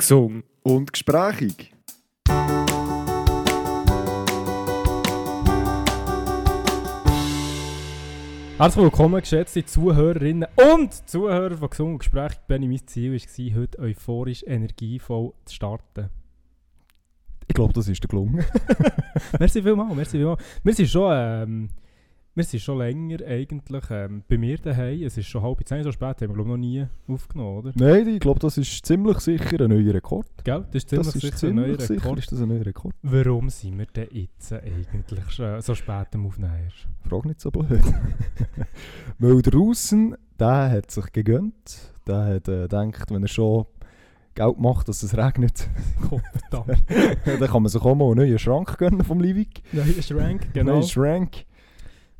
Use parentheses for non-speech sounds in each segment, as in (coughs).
Gesund und gesprächig. Herzlich willkommen, geschätzte Zuhörerinnen und Zuhörer von Gesund und Gespräch. Benni, mein Ziel war, heute euphorisch energievoll zu starten. Ich glaube, das ist der gelungen. (laughs) merci vielmals, merci vielmals. Wir sind schon, ähm, wir sind schon länger eigentlich ähm, bei mir daheim. Es ist schon halb zehn, so spät haben wir glaube noch nie aufgenommen, oder? Nein, ich glaube, das ist ziemlich sicher ein neuer Rekord. Gell? Das ist ziemlich das ist sicher ziemlich ein neuer sicher Rekord. ist das ein neuer Rekord. Warum sind wir denn jetzt eigentlich schon so spät am Aufnehmen? Frag nicht so blöd. (laughs) Weil der Russen, der hat sich gegönnt. Der hat äh, gedacht, wenn er schon Geld macht, dass es regnet, (laughs) Gott verdammt. (laughs) dann kann man sich auch mal einen neuen Schrank gönnen vom Livik. Neuer Schrank, genau. Neuen Schrank.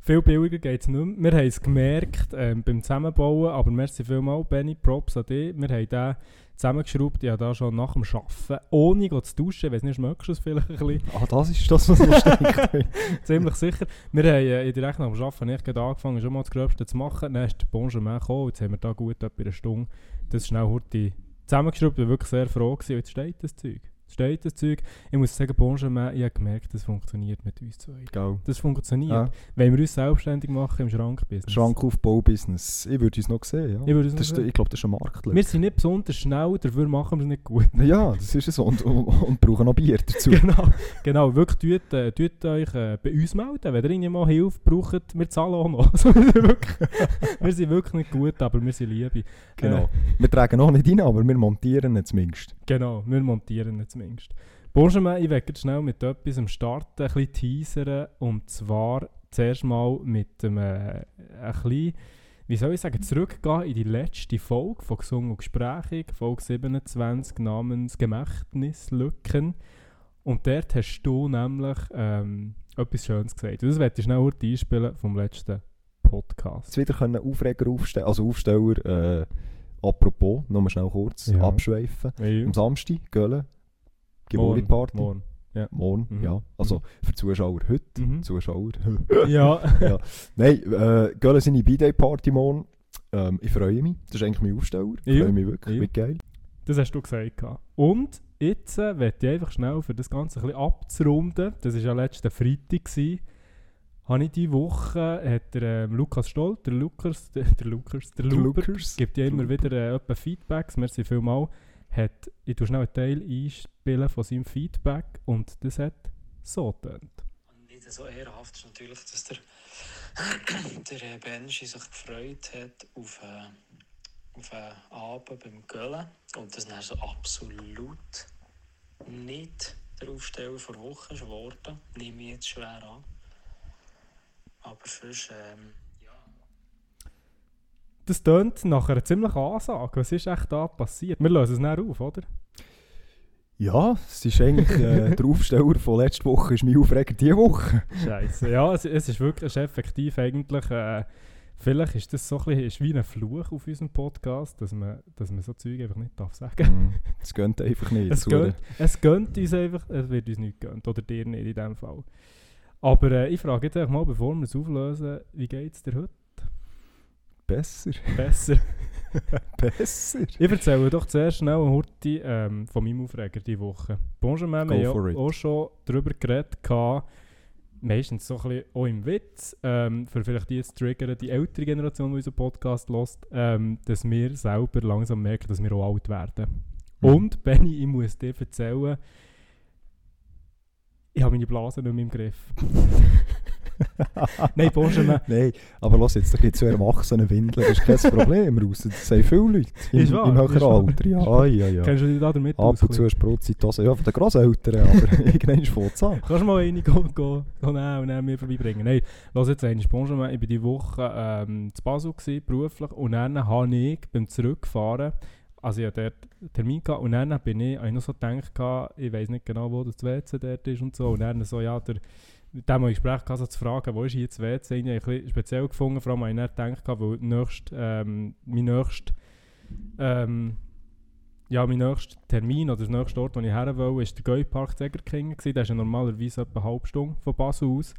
Viel billiger geht es nicht mehr. Wir haben es gemerkt ähm, beim Zusammenbauen, aber merci vielmals, Benny, Props an dich. Wir haben den zusammengeschraubt, habe da schon nach dem Arbeiten, ohne zu duschen, weiß nicht, schmeckst du es vielleicht ein bisschen? Ah, das ist das, was (laughs) wir denken. Ziemlich sicher. Wir haben äh, direkt nach dem Arbeiten nicht angefangen, schon mal das Gröbste zu machen. Dann ist der Bonjour gekommen, jetzt haben wir da gut etwa eine Stunde das schnell heute zusammengeschraubt. Ich war wirklich sehr froh gewesen. Jetzt steht das Zeug. Jetzt steht das Zeug. Ich muss sagen, Bonjour, ich habe gemerkt, das funktioniert mit uns zwei. Gell. Das funktioniert. Ja. Wenn wir uns selbstständig machen im Schrankbusiness. Schrankaufbau-Business. Ich würde uns noch sehen, ja. Ich würde uns noch das sehen. ich glaube, das ist ein Markt. Wir sind nicht besonders schnell, dafür machen wir es nicht gut. Ja, das ist es. Und, und, und brauchen noch Bier dazu. (laughs) genau, genau. Wirklich, tut, äh, tut euch äh, bei uns melden, wenn ihr irgendwie mal Hilfe braucht. Wir zahlen auch noch. (laughs) Also, wir, sind wirklich, (laughs) wir sind wirklich nicht gut, aber wir sind Liebe. Genau. Äh, Wir tragen noch nicht rein, aber wir montieren ihn zumindest. genau, wir montieren ihn zumindest. Bonjour, ich werde jetzt schnell mit etwas am Starten, ein bisschen teasern. Und zwar zuerst mal mit einem, äh, ein bisschen, wie soll ich sagen, zurückgehen in die letzte Folge von Gesungen und Gesprächig, Folge 27 namens Gemächtnislücken. Und dort hast du nämlich ähm, etwas Schönes gesagt. Und das werde ich schnell einspielen vom letzten Podcast. Jetzt wieder können Aufreger aufstellen, also Aufsteller, äh, apropos, nochmal schnell kurz Ja. abschweifen. Ja. Am Samstag, Gölle, Morgen, Geburtstagsparty. morgen. Morgen, Mhm. ja. Also für Zuschauer heute, Mhm. Zuschauer. (laughs) Ja. Ja. Nein, äh, Gölle seine B-Day-Party morgen. Ähm, ich freue mich. Das ist eigentlich mein Aufsteller. Ich Ja. freue mich wirklich. Ja. Wie geil. Das hast du gesagt. Und jetzt äh, möchte ich einfach schnell, für das Ganze ein bisschen abzurunden, das war ja letzten Freitag, gewesen, habe ich diese Woche, hat der ähm, Lukas Stoll, der Lukas, der, (laughs) der Lukas, der Der Lukas. gibt ja immer Der wieder äh, Feedbacks, merci vielmal, hat, ich tue schnell einen Teil einspielen von seinem Feedback und das hat so. Und nicht so ehrenhaft ist natürlich, dass der, (coughs) der äh, Benji sich gefreut hat auf, äh, auf einen Abend beim Göllen und das dann so absolut nicht der Aufsteller vor Wochen geworden. Nehme ich jetzt schwer an. Aber sonst, ähm. Das tönt nach einer ziemlichen Ansage. Was ist echt da passiert? Wir lösen es näher auf, oder? Ja, es ist eigentlich äh, (laughs) der Aufsteller von letzter Woche, ist mein Aufreger diese Woche. Scheiße. Ja, es, es ist wirklich es ist effektiv eigentlich. Äh, vielleicht ist das so ein bisschen ist wie ein Fluch auf unserem Podcast, dass man, dass man so Zeug einfach nicht darf sagen. Mhm. Es gönnt einfach nicht. es, gönnt, es gönnt uns einfach, es wird uns nicht gönnt. Oder dir nicht in dem Fall. Aber äh, ich frage jetzt einfach mal, bevor wir es auflösen, wie geht es dir heute? Besser. Besser. (laughs) Besser. ich erzähle doch zuerst schnell eine Horti ähm, von meinem Aufreger diese Woche. Bonjour, wir haben Go ja for it. auch schon darüber geredet, meistens so ein bisschen auch im Witz, ähm, für vielleicht die jetzt triggern, die ältere Generation, die unseren Podcast hört, ähm, dass wir selber langsam merken, dass wir auch alt werden. Mhm. Und, Benny, ich muss dir erzählen, ich habe meine Blase nicht mehr im Griff. (laughs) (laughs) Nein, wir- Nein, aber los jetzt, da gibt es so Erwachsene Windeln, das ist kein Problem. Raus. Das sagen viele Leute im, Ist wahr, im höheren ist. Alter. Ja, ja, ja. kennst du dich da damit Ab und zu sprutzt die Hose. Ja, von den Grosseltern, aber (laughs) irgendwann fängt es an. Kannst du mal eine go, go nehmen und dann mir vorbeibringen? Nein, lass jetzt eine Bonjour, ich war diese Woche ähm, zu Basel gewesen, beruflich und dann habe ich beim Zurückfahren, also ich hatte dort einen Termin gehabt und dann bin ich, habe ich noch so gedacht, ich weiß nicht genau, wo das WC dort ist und so und dann so, ja, der mit dem ich Gespräch gehabt, so zu fragen, wo ist das WC, ich habe bisschen speziell gefunden, vor allem habe ich dann gedacht, weil nächst, ähm, mein nächster ähm, ja, mein nächster Termin oder der nächste Ort, wo ich her will, ist der Geupark Zegerkingen. Der ist ja normalerweise etwa eine halbe Stunde von Basel aus.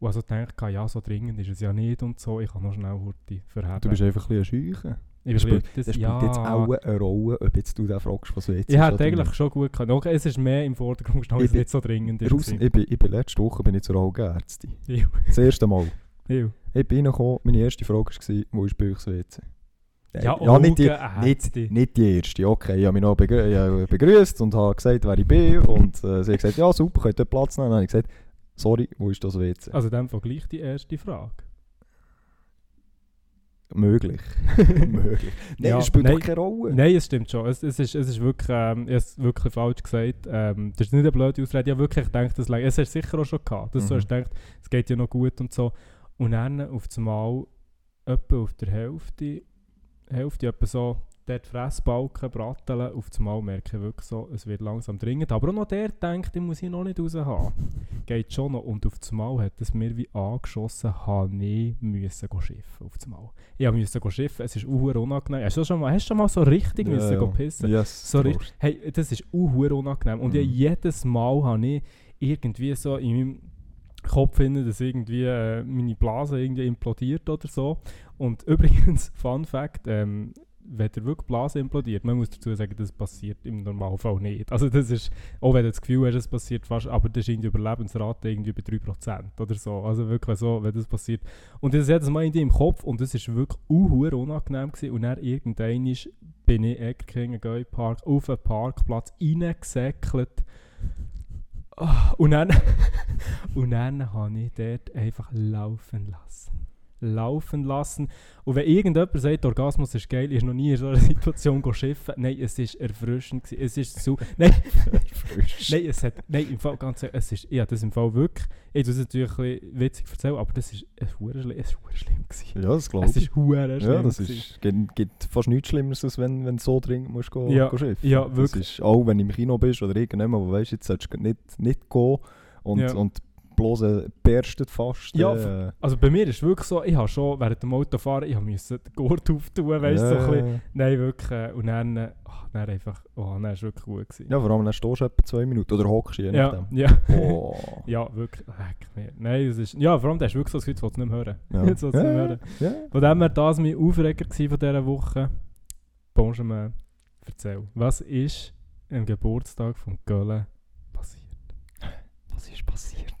Und also dachte ich, ja, so dringend ist es ja nicht und so. Ich kann noch schnell Horti verheben. Du bist einfach ein bisschen Scheuchen. Ich spielt- das, Das spielt ja. jetzt auch eine Rolle, ob jetzt du den fragst, was WC Ich hätte eigentlich schon gut können. Okay, es ist mehr im Vordergrund gestanden, es nicht so dringend ist. Ich, bin, ich bin letzte Woche bin ich zur Augenärztin. Das erste Mal. (laughs) Ew. Ich bin reingekommen, meine erste Frage war, wo ist bei euch das WC? Ja, ja nicht, die, nicht, nicht die erste, okay. Ich habe mich noch begrü ja, begrüßt und habe gesagt, wer ich bin. Und äh, sie hat gesagt, ja super, könnt ihr Platz nehmen. Dann habe ich gesagt, sorry, wo ist das WC? Also dann gleich die erste Frage. Möglich. (laughs) Möglich. Nein, Ja, das spielt nein. keine Rolle. Nein, es stimmt schon. Es, es, ist, es ist wirklich, ähm, es wirklich falsch gesagt. Ähm, das ist nicht eine blöde Ausrede. Ich habe wirklich gedacht, das, es hast du sicher auch schon gehabt. Dass du Mhm. hast gedacht, es geht ja noch gut und so. Und dann auf einmal, etwa auf der Hälfte, Hälfte etwa so, dort Fressbalken, Bratteln, auf einmal merke ich wirklich so, es wird langsam dringend. Aber auch noch der denkt, ich muss hier noch nicht raus haben. (laughs) Geht schon noch. Und auf einmal hat es mir wie angeschossen, habe ich müssen schiffen. Auf einmal. Ich musste schiffen, es ist uhr unangenehm. Hast du schon mal, hast du schon mal so richtig müssen go pissen? Yes, So richtig, hey, das ist uhr unangenehm. Und Mhm. ich, jedes Mal habe ich irgendwie so in meinem Kopf finden, dass irgendwie äh, meine Blase irgendwie implodiert oder so. Und (laughs) übrigens, Fun Fact, ähm, wenn der wirklich Blase implodiert, man muss dazu sagen, das passiert im Normalfall nicht. Also das ist, auch wenn du das Gefühl hast, es passiert fast, aber das ist in die Überlebensrate irgendwie bei 3% oder so. Also wirklich so, wenn das passiert. Und das ist jedes Mal irgendwie im Kopf und das ist wirklich uhuere unangenehm gewesen. Und dann irgendwann bin ich Eckerkingen Gay Park auf einen Parkplatz reingesäckelt. Und dann, (laughs) und dann habe ich dort einfach laufen lassen. Laufen lassen. Und wenn irgendjemand sagt, Orgasmus ist geil, ist noch nie in so einer (laughs) Situation schiffen. Nein, es ist erfrischend. gewesen. Es ist so. (laughs) Nein, nein, es hat. Nein, im Fall ganz ehrlich, es ist. Habe das im Fall wirklich. Ich tue es natürlich ein bisschen witzig erzählen, aber das ist. Es war schlimm, es ist verdammt schlimm. Gewesen. Ja, das glaube Es ich. ist hure schlimm. Ja, das ist, gibt, gibt fast nichts Schlimmeres, als wenn, wenn du so dringend musst go, Ja, go schiffen. ja, Das wirklich. ist, auch wenn du im Kino bist oder irgendjemand, wo weißt, jetzt solltest du nicht, nicht gehen und, Ja. und bloß äh, berstet fast. Ja, äh, Also bei mir ist es wirklich so, ich habe schon während dem Autofahren, ich musste den Gurt auftun, weißt du, so ein bisschen. Nein, wirklich. äh, Und dann, äh, ach, dann einfach, oh, dann war es wirklich gut. Gewesen. ja, vor allem dann stehst du etwa zwei Minuten oder hockst je ja, nachdem. ja. Oh. (laughs) ja, wirklich. Nein, es ist, ja, vor allem, das ist wirklich so, das willst du nicht mehr hören. Ja. (laughs) Jetzt willst du nicht mehr hören. Ja. Von dem her, das war mein Aufreger von dieser Woche. Benjamin, erzähl, was ist am Geburtstag von Gölle passiert? Was ist passiert?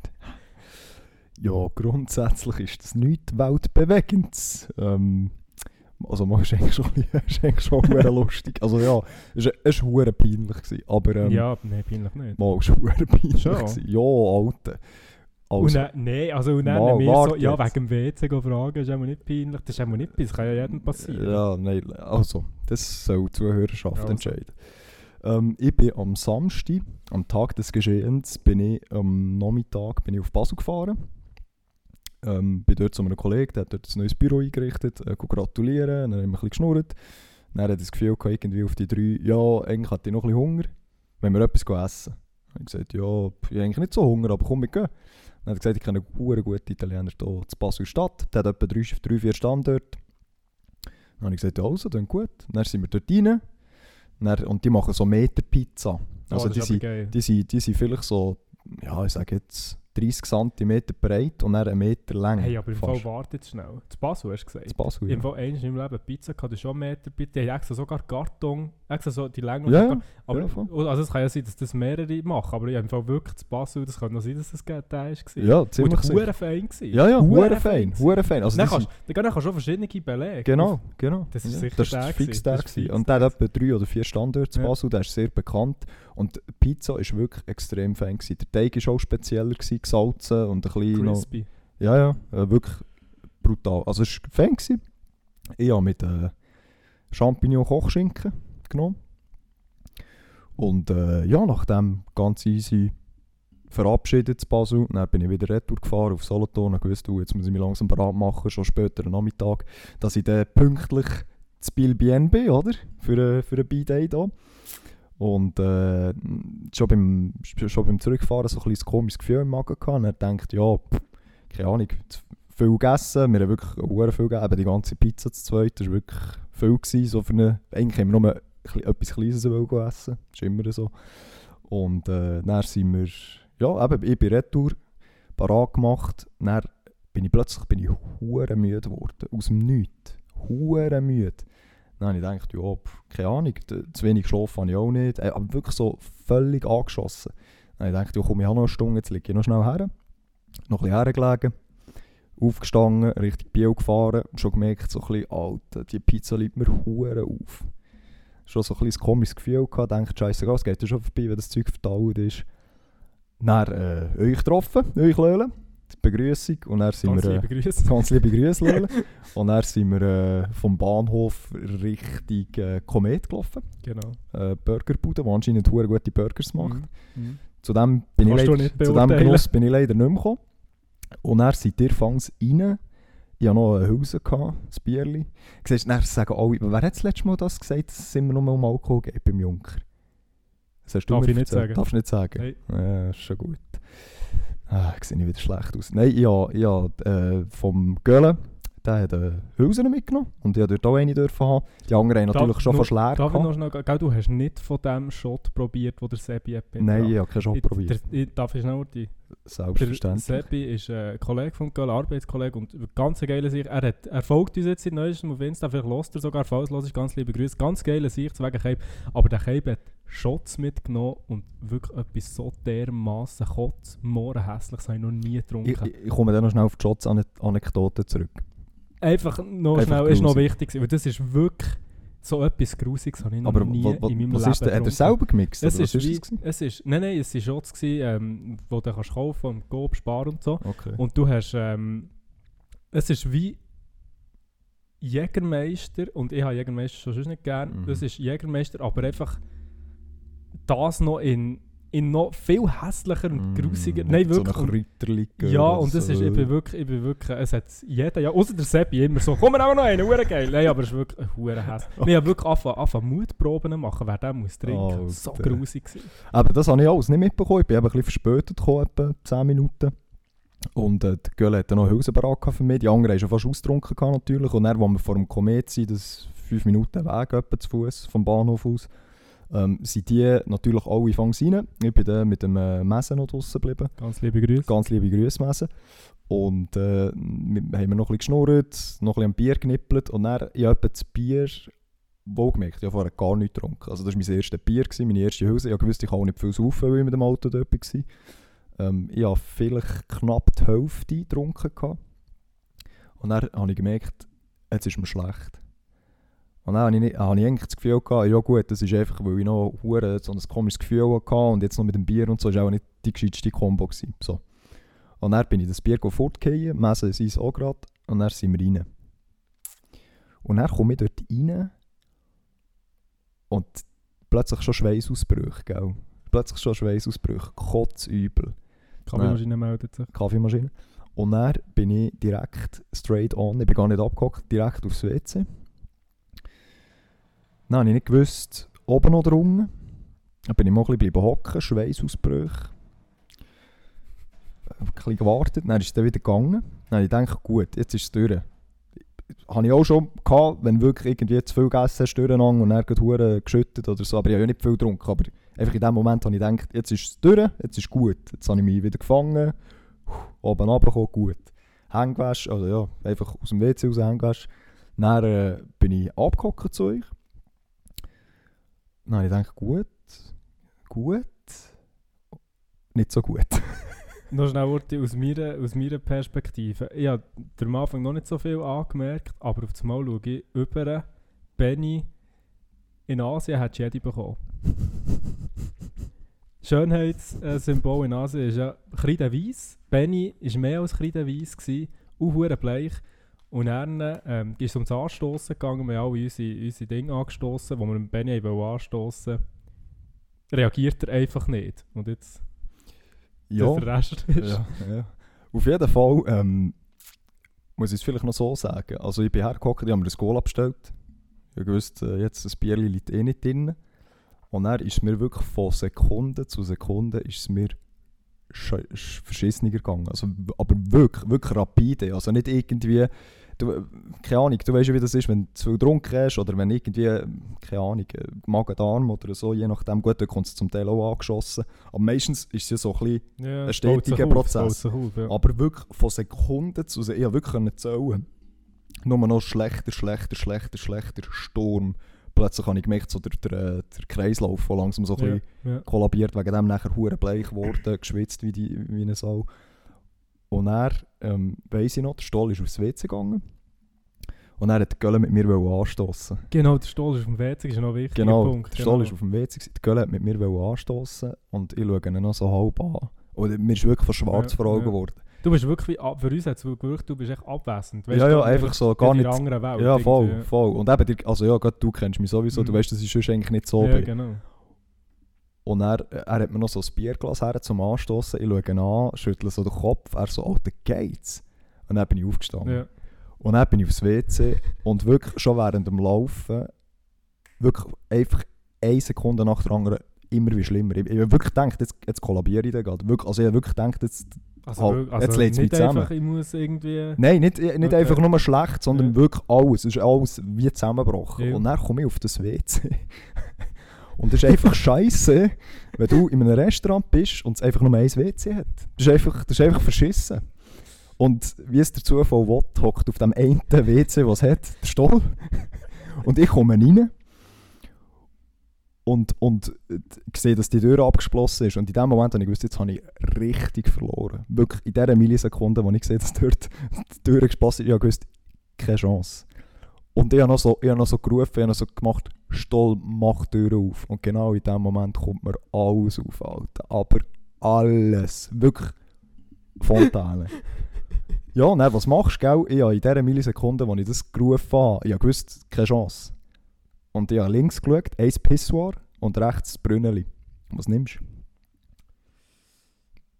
Ja, grundsätzlich ist das nichts Weltbewegendes. Ähm, also, man ist eigentlich schon, (laughs) ist eigentlich schon lustig. Also ja, es war verdammt peinlich. Gewesen, aber ähm, ja, nein, peinlich nicht. mal, es war peinlich. Schon? Gewesen. Ja, Alter. und Also, dann, nein, also und dann Mal, wir so, ja, jetzt. wegen dem WC fragen, ist auch nicht peinlich. Das ist auch nicht das kann ja jedem passieren. ja, nein, also, das soll die Zuhörerschaft Also. entscheiden. Ähm, ich bin am Samstag, am Tag des Geschehens, bin ich am Nachmittag bin ich auf Basel gefahren. Ähm, bin dort zu einem Kollegen, der hat dort ein neues Büro eingerichtet, äh, gratulieren, dann haben wir ein bisschen geschnurrt. Dann hat er das Gefühl gehabt, irgendwie auf die drei, ja, eigentlich hatte ich noch ein bisschen Hunger, wenn wir etwas essen. Dann habe ich gesagt, ja, ich habe eigentlich nicht so Hunger, aber komm, wir gehen. Dann hat er gesagt, ich kenne einen guten Italiener hier zu Basel Stadt, der hat etwa drei, drei vier Standorte. Dann habe ich gesagt, ja, also, dann gut. Dann sind wir dort rein dann, und die machen so Meterpizza. Also oh, die, sind, die, sind, die sind vielleicht so, ja, ich sage jetzt 30 cm breit und dann einen Meter lang. Hey, aber im Fall fast. warte jetzt schnell. Zu Basel hast du gesagt? Das Basel, Im ja. Fall einmal im Leben Pizza das ist schon einen Meter bitte. Die haben extra sogar Karton, extra so die Länge. Ja, ja. aber, ja, also es kann ja sein, dass das mehrere machen, aber im Fall wirklich zu Basel, das kann noch sein, dass das der war. Ja, Und ziemlich sicher. hure fein gewesen. Ja, ja, Hure fein, hure fein. Also Dann kannst, dann kannst du schon verschiedene Belege. genau, genau. Das ist ja. sicher das der ist fix gewesen. der ist gewesen. fix Und der hat der etwa drei oder vier Standorte zu Ja. Basel, der ist sehr bekannt. Und die Pizza ist wirklich extrem fein gewesen. Der Teig war auch spezieller, gewesen, gesalzen und ein bisschen noch... Crispy. Ja, ja, äh, wirklich brutal. Also es war Fan. Gewesen. Ich habe mit äh, Champignon-Kochschinken genommen. Und äh, ja, nachdem ganz easy verabschiedet zu Basel, dann bin ich wieder retour gefahren auf Solothurn und gewusst, du, jetzt muss ich mich langsam bereit machen, schon später am Nachmittag, dass ich dann pünktlich zu Bilbien bin, oder? Für, äh, für einen B-Day da. Und äh, schon, beim, schon beim Zurückfahren so ein bisschen komisches Gefühl im Magen gehabt. Und er denkt, ja, pff, keine Ahnung, viel gegessen. Wir haben wirklich sehr viel gegessen. Die ganze Pizza zu zweit, das war wirklich viel. Gewesen, so für eine, eigentlich haben wir nur etwas Kleines essen. Das ist immer so. Und äh, dann sind wir, ja, eben, ich bin retour, parat gemacht. Dann bin ich plötzlich bin müde geworden. Aus dem Nichts. Hure müde. Dann habe ich gedacht, ja, pff, keine Ahnung, zu wenig geschlafen habe ich auch nicht. Äh, aber wirklich so völlig angeschossen. Dann habe ich gedacht, ja, komm, ich habe noch eine Stunde, jetzt liege ich noch schnell her. Noch ein bisschen hergelegen, aufgestanden, Richtung Biel gefahren, schon gemerkt, so ein bisschen, Alter, die Pizza liegt mir hure auf. Schon so ein bisschen komisches Gefühl gehabt, denkt, scheiße, es geht ja schon vorbei, wenn das Zeug verdaut ist. Dann äh, euch getroffen, euch Löhlen, die Begrüßung und dann sind Ganz wir... Äh, liebe Grüße. (laughs) Ganz liebe Grüße. (laughs) Und dann sind wir äh, vom Bahnhof Richtung äh, Komet gelaufen. Genau. Äh, Burgerbude, die anscheinend hure gute Burgers macht. Mhm. Mhm. Zu dem, bin Kannst leider, zu dem. Genuss bin ich leider nicht mehr gekommen. Und dann seid ihr fangs rein. Ich hatte noch eine Hülse, ein Bierli. Siehst, dann sagen alle, wer hat das letzte Mal das gesagt, dass es immer nur um Alkohol geht beim Junker? Das hast du Darf mir ich nicht sagen. Darfst du nicht sagen? Nein. Ja, ist schon gut. Ah, ich sehe nicht wieder schlecht aus. Nein, ich habe, ich habe äh, vom Gölen, der hat eine Hülse mitgenommen und ich durfte dort auch eine dürfen haben. Die anderen haben Darf- natürlich schon fast leer Darf noch schnell, gell, du hast nicht von dem Shot probiert, wo der Sebi hat. Nein, ich habe keinen Shot probiert. der- ich- Darf ich schnell die? Der Selbstverständlich. Sebi ist äh, ein Kollege vom Göll, Arbeitskollege und ganz geiler Sicht. Er, hat, er folgt uns jetzt seit neuestem auf Insta, vielleicht lost er sogar, falls los ist, ganz liebe Grüße. Ganz geiler Sicht wegen Cape. Aber der Cape hat Shots mitgenommen und wirklich etwas so dermaßen kotz, hässlich, das habe ich noch nie getrunken. Ich, ich, komme dann noch schnell auf die Shots-Anekdote zurück. Einfach noch Einfach schnell, ist noch wichtig, weil das ist wirklich so etwas Grusiges, habe ich noch Aber nie in meinem was Leben ist denn? Hat er selber gemixt? Es ist, wie, es ist, nein, nein, es waren Shots, gewesen, ähm, die du kannst kaufen und Coop sparen und so. Okay. Und du hast, ähm, es ist wie Jägermeister, und ich habe Jägermeister schon nicht gern, Mhm. das ist Jägermeister, aber einfach das noch in, in noch viel hässlicher und grusiger, Mm, nein so wirklich, und, Ritterli ja und das ist, ich bin wirklich, ich bin wirklich, es hat jeder, ja, außer der Seppi immer so, komm wir nehmen noch einen, hure geil, nein, aber es ist wirklich ein hure hässlich. (laughs) Nee, ich habe wirklich angefangen, angefangen Mutproben machen, wer den muss trinken, so Alter. grusig gewesen. Aber das habe ich alles nicht mitbekommen. Ich bin eben ein bisschen verspätet gekommen, etwa 10 Minuten. Und äh, der Gölle hat dann noch gehabt für mich. Die anderen haben schon fast ausgetrunken natürlich. Und dann, als wir vor dem Komet sind, das 5 Minuten Weg etwa zu Fuß vom Bahnhof aus, ähm, sind die natürlich alle rein. Ich bin dann mit dem äh, Messen noch draussen geblieben. Ganz liebe Grüße. Ganz liebe Grüße, Messen. Und äh, wir haben wir noch ein bisschen geschnurrt, noch ein bisschen am Bier genippelt. Und dann, ich habe das Bier wohlgemerkt, ich habe vorher gar nichts getrunken. Also das war mein erstes Bier, gewesen, meine erste Hülse. Ich wusste, ich kann auch nicht viel saufen, weil ich mit dem Auto dort war. Ähm, ich habe vielleicht knapp die Hälfte getrunken. Gehabt. Und dann habe ich gemerkt, jetzt ist mir schlecht. Und dann habe ich, nicht, habe ich eigentlich das Gefühl gehabt, ja gut, das ist einfach, weil ich noch hure so ein komisches Gefühl hatte und jetzt noch mit dem Bier und so, ist auch nicht die gescheiteste Kombo gewesen. So. Und dann bin ich das Bier fortgehen, messen sie es auch gerade und dann sind wir rein. Und dann komme ich dort rein und plötzlich schon Schweißausbrüche, gell? Plötzlich schon Schweißausbrüche, kotzübel. Kaffeemaschine meldet sich. Kaffeemaschine. Und dann bin ich direkt straight on, ich bin gar nicht abgehockt, direkt aufs WC. Dann habe ich nicht gewusst, oben oder unten. Dann bin ich mal ein bisschen hocken, Schweißausbrüche. Ein bisschen gewartet, dann ist es dann wieder gegangen. Dann habe ich gedacht, gut, jetzt ist es durch. Habe ich auch schon gehabt, wenn wirklich irgendwie zu viel gegessen hast, durcheinander und dann Huren geschüttet oder so. Aber ich habe ja nicht viel getrunken. Aber einfach in dem Moment habe ich gedacht, jetzt ist es durch, jetzt ist gut. Jetzt habe ich mich wieder gefangen, oben runtergekommen, gut. Hängewäsche, also ja, einfach aus dem WC raus Hängewäsche. Dann äh, bin ich abgehockt zu euch. Dann habe ich gedacht, gut, gut, nicht so gut. (laughs) Noch schnell Urti, aus meiner, aus meiner Perspektive. Ich habe am Anfang noch nicht so viel angemerkt, aber auf das Mal schaue ich über Benny in Asien hat jede bekommen. (laughs) Schönheitssymbol in Asien ist ja kreideweiss. Benny war mehr als gewesen, auch verdammt bleich. Und dann ähm, ist es ums Anstoßen gegangen, wir haben alle unsere, unsere Dinge angestoßen, wo wir mit Benny wollten anstoßen reagiert er einfach nicht. Und jetzt Ja, der Rest ist... ja, ja. Auf jeden Fall ähm, muss ich es vielleicht noch so sagen. Also ich bin hergehockt, ich habe mir das Goal abgestellt. Ich gewusst, äh, jetzt das Bier liegt eh nicht drin. Und dann ist mir wirklich von Sekunde zu Sekunde ist es mir sch- sch- verschissener gegangen. Also, aber wirklich, wirklich rapide. Also nicht irgendwie, du, keine Ahnung, du weißt ja wie das ist, wenn du zu viel getrunken hast oder wenn irgendwie, keine Ahnung, Magen-Darm oder so, je nachdem, gut, dann kommt es zum Teil auch angeschossen. Aber meistens ist es ja so ein bisschen Ja, ein stetiger Prozess. auf, ja. aber wirklich von Sekunden zu Sekunden, ich wirklich zählen. Nur noch schlechter, schlechter, schlechter, schlechter Sturm. Plötzlich habe ich gemerkt, so der, der, äh, der Kreislauf, der langsam so ein bisschen kollabiert, wegen dem nachher hure bleich geworden, geschwitzt wie, die, wie eine Sau. Und er, ähm, weiss ich noch, der Stoll ist aufs WC gegangen. Und er hat die Gölle mit mir anstossen. Genau, der Stoll ist auf dem WC, ist noch ein wichtiger Genau, Punkt. der Stoll ist auf dem WC, die Gölle hat mit mir anstossen und ich schaue ihn noch so halb an. Und mir ist wirklich von schwarz Ja, vor Augen ja. geworden. Du bist wirklich ab- für uns hat es gewirkt, du bist echt abwesend. Weißt Ja, du, ja, du einfach so, gar in nicht... anderen Welt. Ja, voll, irgendwie. voll. Und eben, also ja, gerade du kennst mich sowieso, du Mhm. weißt, dass ich sonst eigentlich nicht so Ja, genau. Und er, er hat mir noch so ein Bierglas her zum Anstoßen. Ich schaue ihn an, schüttle so den Kopf. Er so, Alter, geht's? Und dann bin ich aufgestanden. Ja. Und dann bin ich aufs WC und wirklich schon während dem Laufen, wirklich einfach eine Sekunde nach der anderen immer wie schlimmer. Ich, ich habe wirklich gedacht, jetzt, jetzt kollabiere ich da gerade. Wirklich, also ich habe wirklich gedacht, jetzt... Also, Halt, also jetzt lädt's mich nicht zusammen. einfach, ich muss irgendwie... Nein, nicht, nicht Okay. einfach nur schlecht, sondern Ja. wirklich alles. Es ist alles wie zusammengebrochen. Ja. Und dann komme ich auf das WC. (laughs) und das ist einfach (laughs) scheiße, wenn du in einem Restaurant bist und es einfach nur ein WC hat. Das ist einfach, das ist einfach verschissen. Und wie es der Zufall will, hockt auf dem einen WC, was es hat, der Stoll. (laughs) und ich komme rein. Und, und äh, ich sehe, dass die Tür abgeschlossen ist. Und in dem Moment habe ich gewusst, jetzt habe ich richtig verloren. Wirklich in dieser Millisekunde, wo ich sehe, dass dort (laughs) die Tür geschlossen ist, ich habe gewusst, keine Chance. Und ich habe noch so, ich habe noch so gerufen, ich habe noch so gemacht, Stoll, mach die Tür auf. Und genau in dem Moment kommt mir alles auf, Alter. Aber alles. Wirklich Fontäne. (laughs) ja, dann, was machst du, gell? Ich habe in dieser Millisekunde, wo ich das gerufen habe, ich gewusst, keine Chance. Und ich habe links geschaut, ein Pissoir und rechts das Brünneli. Was nimmst du?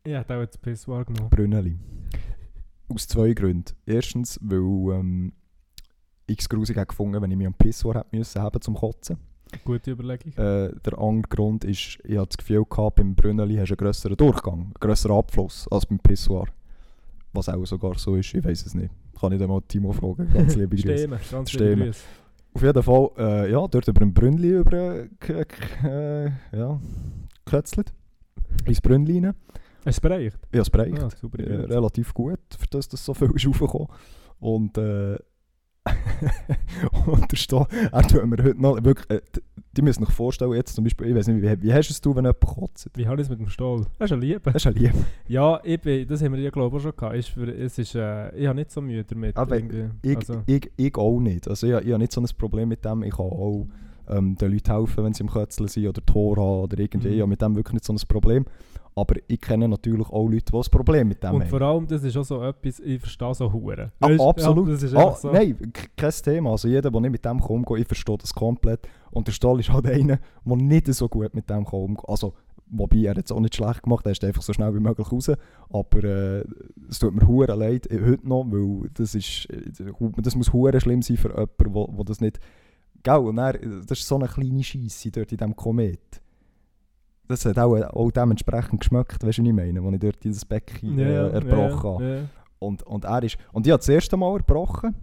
Ich hätte auch jetzt Pissoir genommen. Brünneli. Aus zwei Gründen. Erstens, weil ähm, ich es grusig gefunden, wenn ich mich am Pissoir hätte müssen haben zum Kotzen. Gute Überlegung. Äh, der andere Grund ist, ich hatte das Gefühl gehabt, beim Brünneli hast du einen grösseren Durchgang, einen grösseren Abfluss als beim Pissoir. Was auch sogar so ist, ich weiß es nicht. Kann ich dann mal Timo fragen, (laughs) ganz liebe Grüße. Stehen, ganz Stehen. liebe Grüße. Auf jeden Fall, äh, ja, dort über ein Brünnli über, k- äh, ja, gekötzelt. Ins Brünnli rein. Es bereicht? Ich habe es bereicht. Ah, super. äh, relativ gut, für das das so viel ist raufgekommen. Und, äh, (laughs) Sto er tut mir heute noch, wirklich, äh, die müssen sich vorstellen, jetzt zum Beispiel, ich weiß nicht, wie, wie hast du es, du, wenn jemand kotzt? Wie habe ich es mit dem Stoll? Das ist eine Liebe. Das ist ja lieb. Ja, ich bin, das haben wir ja glaube ich schon gehabt. Ist für, es ist, äh, ich habe nicht so Mühe damit. Aber. Ich, also, ich, ich auch nicht. Also ich, ich habe nicht so ein Problem mit dem. Ich kann auch ähm, den Leuten helfen, wenn sie im Kötzeln sind oder Tor haben oder irgendwie. Mhm. Ich habe mit dem wirklich nicht so ein Problem. Aber ich kenne natürlich auch Leute, die ein Problem mit dem und haben. vor allem, das ist auch so etwas, ich verstehe so Huren. Ah, absolut. Ja, das ist Ah, so. Nein, kein Thema. Also jeder, der nicht mit dem kann, ich verstehe das komplett. Und der Stall ist halt einer, der nicht so gut mit dem kann. Also, wobei er jetzt auch nicht schlecht gemacht, er ist einfach so schnell wie möglich raus. Aber äh, es tut mir hure leid, äh, heute noch, weil das ist, äh, das muss hure schlimm sein für jemanden, wo das nicht... Gell, und dann, das ist so eine kleine Scheisse dort in diesem Komet. Das hat auch, auch dementsprechend geschmeckt, weißt du, was ich meine, als ich dort das Becken äh, Ja, erbrochen habe. ja, ja. Und, und er ist. Und ich habe das erste Mal erbrochen.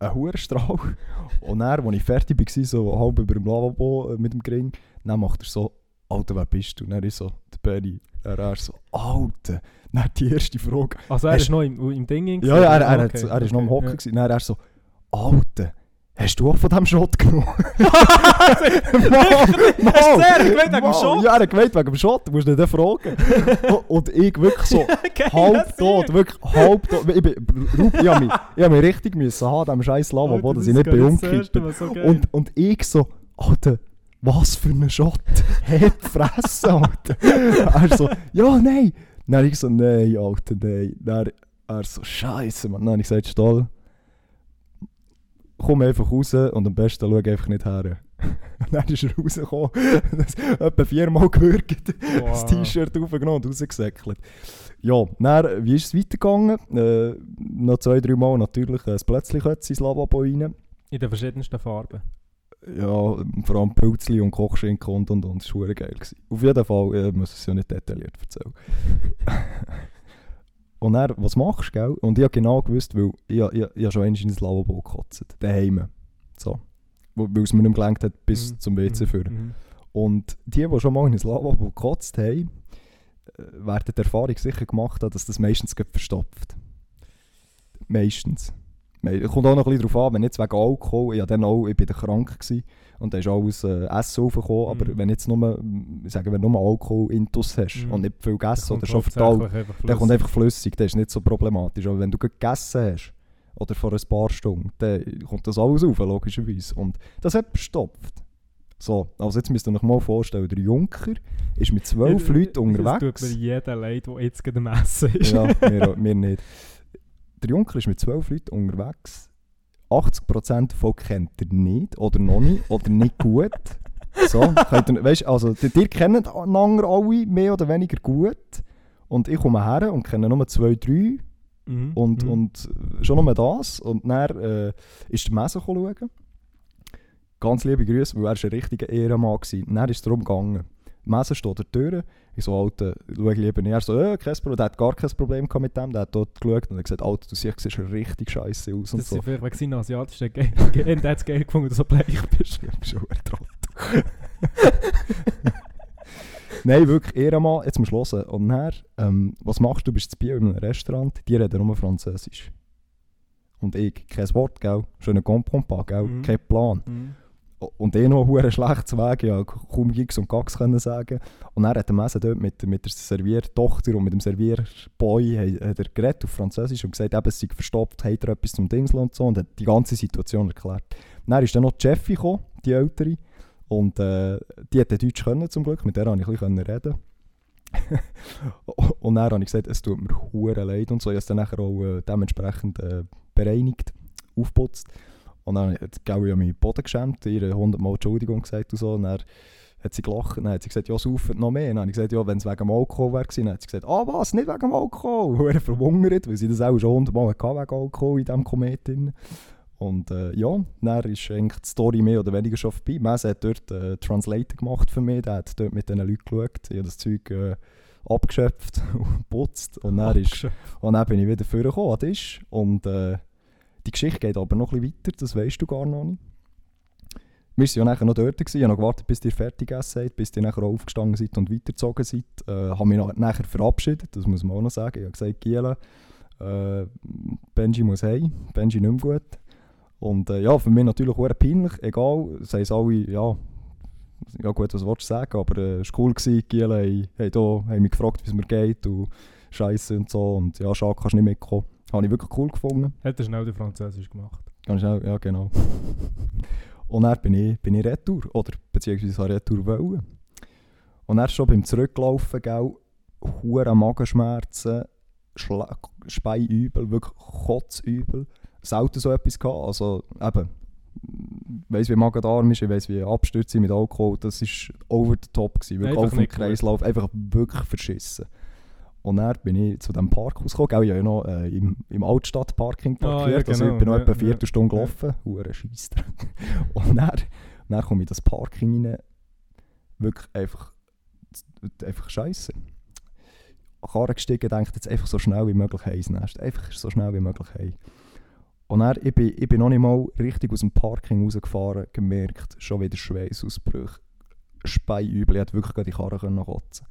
Ein Hurenstrahl. (laughs) Und dann, als ich fertig war, so halb über dem Lavabo äh, mit dem Gring, dann macht er so, Alter, wer bist du? Und dann ist so, der Benny. Er er so, Alter. Dann die erste Frage. Also er ist noch im, im Ding. Ja, ja, er, er, Okay, hat, er ist noch am okay, Hocken. ja. gewesen. Dann er so, Alter, hast du auch von diesem Shot genommen? (laughs) (laughs) Hast du sehr gemeint wegen dem Shot? Ja, er gemeint wegen dem Shot, du musst nicht fragen. (laughs) Und- ich wirklich so, halb tot, wirklich halb tot. Ich, bin, ich habe mich, ich hab mich richtig müssen haben, dem scheiß Lavabo, dass ich nicht bin umgekippt bin. Und, und ich so, Alter, was für ein Shot? Heb fressen, Alter. er so, ja, nein. Dann ich so, nein, Alter, nein. Dann er so, scheiße, Mann. Dann habe ich gesagt, Stoll, komm einfach raus und am besten schau einfach nicht her. (laughs) Und dann ist er rausgekommen, das etwa viermal gewürgt, das T-Shirt aufgenommen und rausgesäckelt. Ja, dann, wie ist es weitergegangen? Äh, noch zwei, drei Mal natürlich ein Plätzchen ins Lavabo rein. In den verschiedensten Farben. Ja, vor allem Pilzli und Kochschinken und und und. Das war geil. Gewesen. Auf jeden Fall, ich muss es ja nicht detailliert erzählen. (laughs) und dann, was machst du, gell? Und ich habe genau gewusst, weil ich, ich, ich schon einmal in das Lavabo gekotzt. Daheim. So. Weil es mir nicht gelangt hat, bis Mhm. zum WC Mhm. führen. Mhm. Und die, die schon mal in ein Lavabo gekotzt haben, äh, werden die Erfahrung sicher gemacht haben, dass das meistens verstopft. Meistens. Es kommt auch noch ein bisschen darauf an, wenn jetzt wegen Alkohol, ich, dann auch, ich bin dann krank gewesen, und da ist alles äh, Essen raufgekommen, aber Mhm. wenn jetzt nur, ich sage, wenn nur Alkohol intus hast Mhm. und nicht viel gegessen oder schon verdaut, der kommt einfach flüssig, das ist nicht so problematisch. Aber wenn du gegessen hast, oder vor ein paar Stunden, dann kommt das alles rauf, logischerweise. Und das hat verstopft. So, also jetzt müsst ihr euch mal vorstellen, der Junker ist mit zwölf Leuten Es tut unterwegs. mir jeder leid, der jetzt gerade am Essen ist. Ja, (laughs) wir, wir nicht. Der Junker ist mit zwölf Leuten unterwegs. 80% davon kennt er nicht, oder noch nicht, oder nicht gut. So, könnt ihr, weißt, also, die, die kennen einander alle mehr oder weniger gut. Und ich komme her und kenne nur zwei, drei. Mhm, Und, mhm. und schon nur das. Und dann äh, ist der Messe schauen. Ganz liebe Grüße, weil er ein richtiger Ehrenmann war. Dann ist es darum gegangen. Messe steht der Tür. Ich so, Alter, schau lieber nicht. Er so, äh, kein Problem. Der hat gar kein Problem mit dem. Der hat dort geschaut und hat gesagt, Alter, du siehst, siehst richtig scheiße aus. Und Das so. vielleicht wegen seinen asiatischen Gen, (laughs) Gen der hat es geil gefunden, dass du so bleich bist. (laughs) Ich bin schon Trottel. (laughs) Nein, wirklich Ehrenmann. Jetzt musst du hören. Und dann, ähm, was machst du? Du bist zu Biel in einem Restaurant. Die reden nur Französisch. Und ich, kein Wort, gell? Schöner Comprends gell? Mhm. Kein Plan. Mhm. Und eh noch ein schlechtes Weg, ja, kaum Gigs und Gags können sagen. Und dann hat der Messe dort mit, mit der Serviertochter und mit dem Servierboy hat, er geredet auf Französisch und gesagt, eben, es sei verstopft, hat er etwas zum Dingsel und so und hat die ganze Situation erklärt. Dann ist dann noch die Jeffy gekommen, die Ältere, und äh, die hat Deutsch können zum Glück, mit der konnte ich ein bisschen reden. (laughs) und dann habe ich gesagt, es tut mir hure leid und so. Ich habe es dann auch äh, dementsprechend äh, bereinigt, aufgeputzt. Und dann hat Gaui an meinen Boden geschämt, ihr 100 Mal Entschuldigung gesagt und so. Und dann hat sie gelacht, dann hat sie gesagt, ja, saufen noch mehr. Dann habe ich gesagt, ja, wenn es wegen dem Alkohol wäre gewesen, dann hat sie gesagt, ah was, nicht wegen dem Alkohol. (laughs) Und er verwundert, weil sie das auch schon 100 Mal hatte wegen Alkohol in diesem Komet drin. Und äh, ja, dann ist eigentlich die Story mehr oder weniger schon vorbei. Messe hat dort äh, Translator gemacht für mich, der hat dort mit diesen Leuten geschaut. Ich habe das Zeug äh, abgeschöpft (laughs) und geputzt. Und dann, ist, und dann bin ich wieder vorgekommen an Tisch. Und äh, die Geschichte geht aber noch ein weiter, das weißt du gar noch nicht. Wir waren ja nachher noch dort, gewesen. ich noch gewartet, bis ihr fertig gegessen seid, bis ihr nachher aufgestanden seid und weitergezogen seid. Äh, habe mich nachher verabschiedet, das muss man auch noch sagen. Ich habe gesagt, Giela, äh, Benji muss heim, Benji nicht mehr gut. Und äh, ja, für mich natürlich auch peinlich, egal, sagen es alle, ja, ja gut, was willst du sagen, aber äh, es war cool, gewesen. Giela haben, haben, da, haben mich gefragt, wie es mir geht und Scheiße und so und ja, schade, kannst nicht mitkommen. Habe ich wirklich cool gefunden. Hat er schnell den Französisch gemacht. Ganz schnell, ja genau. (laughs) Und dann bin ich, bin ich retour, oder beziehungsweise habe retour wollen. Und dann schon beim Zurücklaufen, gell, hure Magenschmerzen, Schla- Speiübel, wirklich Kotzübel. Selten so etwas gehabt, also eben, ich weiss wie Magen-Darm ist, ich weiss wie Abstürze mit Alkohol, das war over the top gewesen, wirklich Einfach auf dem. Kreislauf, einfach wirklich verschissen. Und dann bin ich zu diesem Parkhaus gekommen, ich habe ja noch äh, im, im Altstadtparking Ah, ja, parkiert, also ich genau, bin noch ja, etwa eine ja. Viertelstunde gelaufen, hure Scheissdreck. (laughs) Und dann, dann komme ich in das Parking rein, wirklich einfach, einfach scheiße. Karre gestiegen, denkt jetzt einfach so schnell wie möglich heim Nest. Einfach so schnell wie möglich heim. Und dann, ich bin, ich bin noch nicht mal richtig aus dem Parking rausgefahren, gemerkt, schon wieder Schweißausbrüche, Speiübel, ich hätte wirklich die Karre können kotzen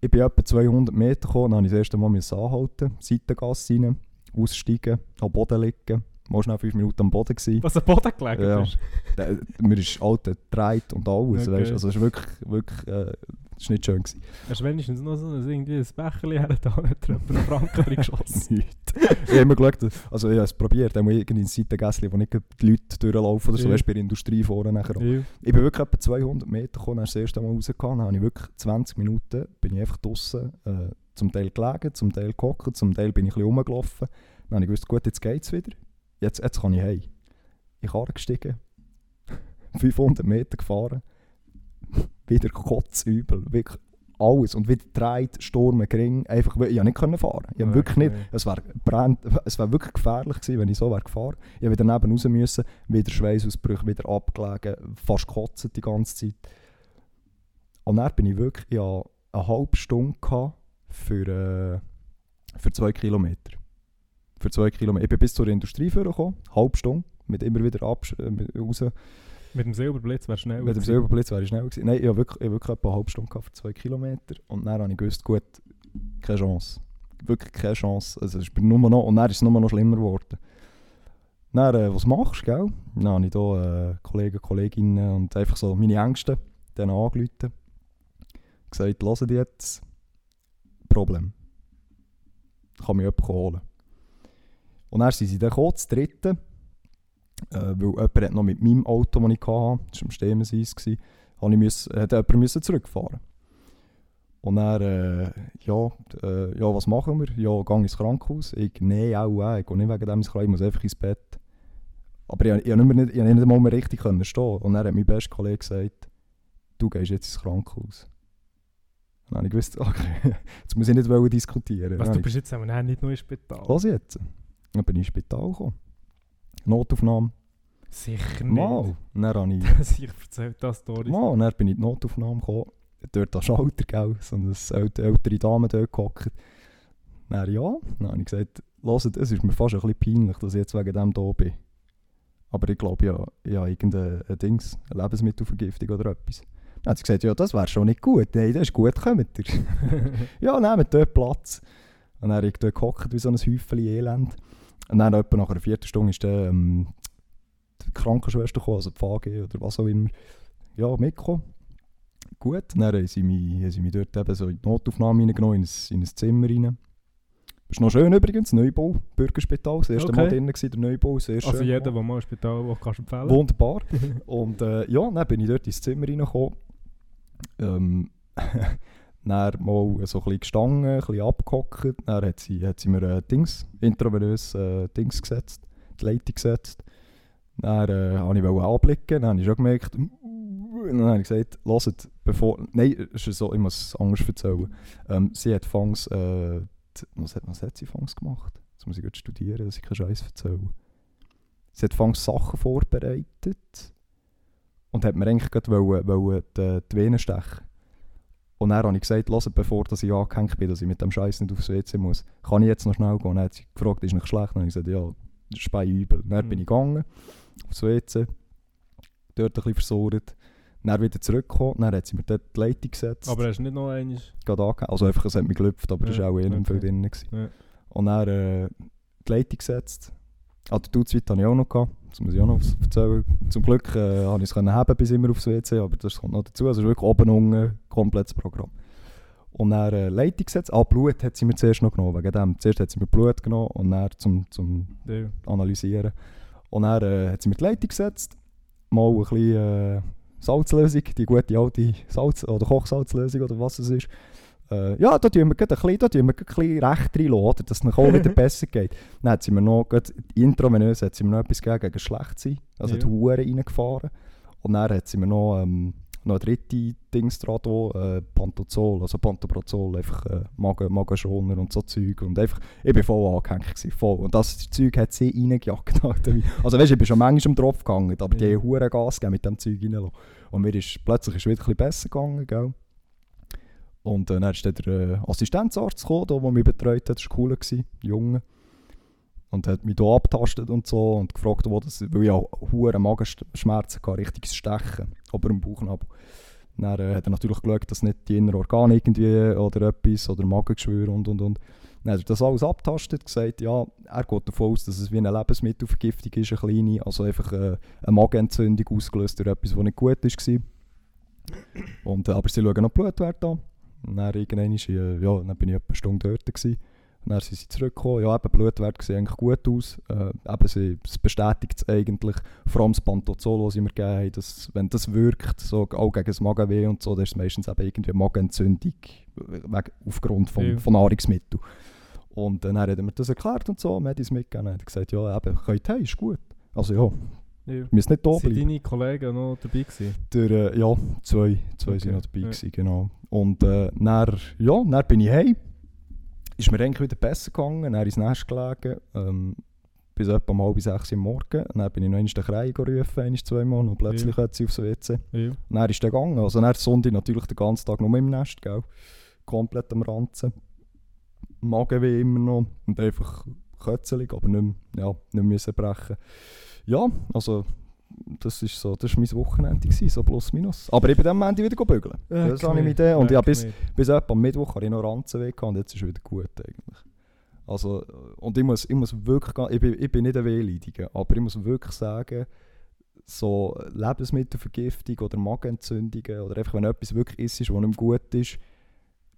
Ich bin etwa 200 Meter gekommen, dann musste ich das erste Mal anhalten, Seitengasse rein, aussteigen, am Boden liegen, mal schnell 5 Minuten am Boden gewesen. Was am Boden gelegen Ja. ist. Der- Mir ist Alter gedreht und alles, Okay. weißt, also es ist wirklich, wirklich, äh, es ist nicht schön gewesen. Hast du wenigstens noch so ein, irgendwie ein Becherchen her, da hat einen Franken drin geschossen. (laughs) Nichts. ich habe immer geschaut, also ich habe es probiert, dann muss ich irgendwie in Seitengässchen, wo nicht die Leute durchlaufen oder so, Ja. bei der Industrie vorne nachher. Ja. Ich bin wirklich etwa 200 Meter gekommen, dann das erste Mal rausgegangen, dann habe ich wirklich 20 Minuten, bin ich einfach draussen, äh, zum Teil gelegen, zum Teil gehockt, zum Teil bin ich ein bisschen rumgelaufen. Dann habe ich gewusst, gut, jetzt geht es wieder, jetzt, jetzt kann ich heim. Ich bin gestiegen, (laughs) 500 Meter gefahren, (laughs) wieder kotzübel, wirklich alles und wieder dreht, Sturm, gering, einfach, ich konnte nicht können fahren. Ich habe wirklich nicht, Okay. es wäre es wäre wirklich gefährlich gewesen, wenn ich so wäre gefahren. Ich habe wieder neben raus müssen, wieder Schweißausbrüche, wieder abgelegen, fast gekotzt die ganze Zeit. Und dann bin ich wirklich, ich hatte eine halbe Stunde für, äh, für zwei Kilometer. Für zwei Kilometer. Ich bin bis zur Industrie gekommen, halbe Stunde, mit immer wieder absch äh, raus. Mit dem Silberblitz wäre schnell. Mit dem Silberblitz wäre ich schnell gewesen. Nein, ich habe wirklich, ich habe wirklich etwa eine halbe Stunde gehabt für zwei Kilometer. Und dann habe ich gewusst, gut, keine Chance. Wirklich keine Chance. Also es ist nur noch, und dann ist es nur noch schlimmer geworden. Dann, äh, was machst du, gell? Dann habe ich hier äh, Kollegen, Kolleginnen und einfach so meine Ängste denen angerufen. Gesagt, hört jetzt, Problem. Kann mich jemand holen. Und dann sind sie dann gekommen, das dritte, äh, weil jemand hat noch mit meinem Auto, das ich hatte, das war am Stemenseis, ich müssen, hat jemand müssen zurückfahren Und dann, äh, ja, äh, ja, was machen wir? Ja, gehe ins Krankenhaus. Ich, nein, auch, äh, ich gehe nicht wegen dem ins Krankenhaus, ich muss einfach ins Bett. Aber ich, ich, ich, nicht, ich konnte nicht einmal mehr richtig können stehen. Und dann hat mein bester Kollege gesagt, du gehst jetzt ins Krankenhaus. Dann habe ich gewusst, (laughs) okay, jetzt muss ich nicht diskutieren. Was, du bist jetzt aber nicht nur im Spital? ich, was jetzt? Dann bin ich ins Spital gekommen. Notaufnahme. Sicher nicht. Mal. Dann habe ich... (laughs) Sicher erzählt das Story. Mal, dann bin ich in die Notaufnahme gekommen. Dort an Schalter, gell, so eine älte, ältere Dame dort gehockt. Dann ja, dann habe ich gesagt, hört, es ist mir fast ein bisschen peinlich, dass ich jetzt wegen dem da bin. Aber ich glaube ja, ja irgendein ein Dings, eine Lebensmittelvergiftung oder etwas. Dann hat sie gesagt, ja, das wäre schon nicht gut. Nein, das ist gut, kommt ihr. (laughs) ja, nehmt dort Platz. Und dann habe ich dort gehockt wie so ein Häufchen Elend. Und dann etwa nach einer Viertelstunde ist dann, ähm, die Krankenschwester gekommen, also die VG oder was auch immer. Ja, mitgekommen. Gut, dann haben sie mich, haben sie mich dort eben so in die Notaufnahme reingenommen, in ein, in ein Zimmer rein. Das ist noch schön übrigens, Neubau, Bürgerspital, das erste Okay. Mal drin gewesen, der Neubau, sehr schön. Also jeder, der mal im Spital will, kannst du empfehlen. Wunderbar. (laughs) Und äh, ja, dann bin ich dort ins Zimmer reingekommen. Ähm, (laughs) dann mal so ein bisschen gestanden, ein bisschen abgehockt. Dann hat sie, hat sie mir äh, Dings, intravenös äh, Dings gesetzt, die Leitung gesetzt. Dann äh, wollte ich anblicken, dann habe ich schon gemerkt, und dann habe ich gesagt, hört, bevor, nein, ist so, ich muss es anders erzählen. Ähm, sie hat fangs, äh, was, hat, was hat sie fangs gemacht? Jetzt muss ich gut studieren, dass ich keinen Scheiß erzähle. Sie hat fangs Sachen vorbereitet und hat mir eigentlich gerade wollen, wollen die, die Venen stechen. Und dann habe ich gesagt, hört, bevor dass ich angehängt bin, dass ich mit dem Scheiß nicht aufs WC muss, kann ich jetzt noch schnell gehen? Und dann hat sie gefragt, ist nicht schlecht? Und dann habe ich gesagt, ja, das ist bei übel. Dann Mhm. bin ich gegangen, aufs WC, dort ein bisschen versorgt, dann wieder zurückgekommen, dann hat sie mir dort die Leitung gesetzt, Aber hast du nicht noch einmal... gerade angehängt. Also einfach, es hat mich gelüpft, aber das Ja, war auch eh nicht viel drin. Ja. Und dann äh, die Leitung gesetzt. Ah, die Dutzweit hatte ich auch noch. Gehabt. Das muss ich auch noch erzählen. Zum Glück äh, habe ich es haben bis immer aufs WC, aber das kommt noch dazu. Also es wirklich oben unten komplettes Programm. Und dann äh, Leitung gesetzt. Ah, Blut hat sie mir zuerst noch genommen, wegen dem. Zuerst hat sie mir Blut genommen und dann zum, zum Ja. analysieren. Und dann äh, hat sie mir die Leitung gesetzt. Mal ein bisschen äh, Salzlösung, die gute alte Salz- oder Kochsalzlösung oder was es ist. Äh, ja, da tun wir ein bisschen, da tun wir ein bisschen recht reinlassen, oder, dass es nachher auch wieder (laughs) besser geht. Dann hat sie mir noch, intravenös hat sie mir noch etwas gegeben gegen Schlechtsein. Also Ja. die Huren reingefahren. Und dann hat sie mir noch, ähm, noch ein dritte Dings dran, da, äh, Pantozol, also Pantoprazol, einfach äh, Magen, Magenschoner und so Zeug. Und einfach, ich war voll angehängt, gewesen, voll. Und das Zeug hat sie reingejagt. Also weißt du, ich bin schon manchmal am Tropf gegangen, aber die Ja. haben hure Gas gegeben mit dem Zeug rein. Und mir ist plötzlich ist es wieder ein bisschen besser gegangen, gell. Und äh, dann ist dann der äh, Assistenzarzt gekommen, der, der mich betreut hat, das war cool, gewesen, Junge. Und hat mich hier abgetastet und so und gefragt, wo das, weil ich auch hure Magenschmerzen hatte, richtiges Stechen, aber im Bauchnabel. Dann äh, hat er natürlich geschaut, dass nicht die inneren Organe irgendwie oder etwas oder Magengeschwür und und und. Dann hat er das alles abgetastet, gesagt, ja, er geht davon aus, dass es wie eine Lebensmittelvergiftung ist, eine kleine, also einfach äh, eine Magenentzündung ausgelöst durch etwas, was nicht gut war. Und, äh, aber sie schauen noch Blutwerte an. Dann, irgendwann ist, äh, ja, dann bin ich etwa eine Stunde dort. Gewesen. Dann sind sie zurückgekommen. Ja, eben, Blutwerte sehen eigentlich gut aus. Äh, eben, sie, es bestätigt es eigentlich, vor allem das Pantozol, das sie mir gegeben haben, dass, wenn das wirkt, so, auch gegen das Magenweh und so, dann ist es meistens eben irgendwie Magenentzündung wegen, aufgrund von, Ja. von Nahrungsmitteln. Und äh, dann hat er mir das erklärt und so, Medis mitgegeben. Dann hat er gesagt, ja, eben, könnt hey, ist gut. Also ja, Ja. wir müssen nicht da Sind bleiben. deine Kollegen noch dabei gewesen? Der, äh, ja, zwei, zwei Okay, sind noch dabei ja. gewesen, genau. Und äh, dann, ja, dann bin ich heim. Ist mir eigentlich wieder besser gegangen, dann ins Nest gelegen, ähm, bis etwa um halb sechs Uhr Morgen. Dann bin ich noch einmal den Kreis gerufen, einmal zweimal, und plötzlich hat sie aufs WC. Ja. Dann ist der gegangen. Also dann Sonntag natürlich den ganzen Tag nur im Nest, gell. Komplett am Ranzen. Magenweh immer noch und einfach kötzelig, aber nicht, mehr- ja, nicht müssen brechen. Ja, also das ist so, das war mein Wochenende, gewesen, so plus minus. Aber ich bin dann am Ende wieder bügeln. Das habe ich mit dem. Und ja, bis, bis etwa am Mittwoch hatte ich noch Ranzenweh gehabt und jetzt ist es wieder gut eigentlich. Also, und ich muss, ich muss wirklich, ich bin, ich bin nicht ein Wehleidiger, aber ich muss wirklich sagen, so Lebensmittelvergiftung oder Magenentzündungen oder einfach, wenn etwas wirklich ist, was nicht gut ist,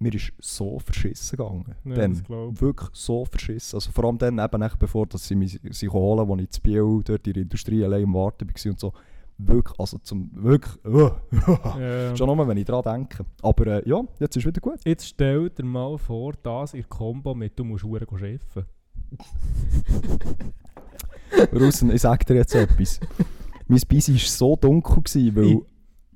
mir ist so verschissen gegangen. Ja, dann, wirklich so verschissen. Also vor allem dann eben, echt bevor dass sie mich sie holen, als ich zu Biel dort in der Industrie allein im Warten war und so. Wirklich, also zum, wirklich, (laughs) Ja. schon nur, wenn ich daran denke. Aber äh, ja, jetzt ist wieder gut. Jetzt stell dir mal vor, das in Kombo mit du musst Uhren schiffen. (laughs) Russen, ich sage dir jetzt etwas. mein Bein war so dunkel, gewesen, weil Ich-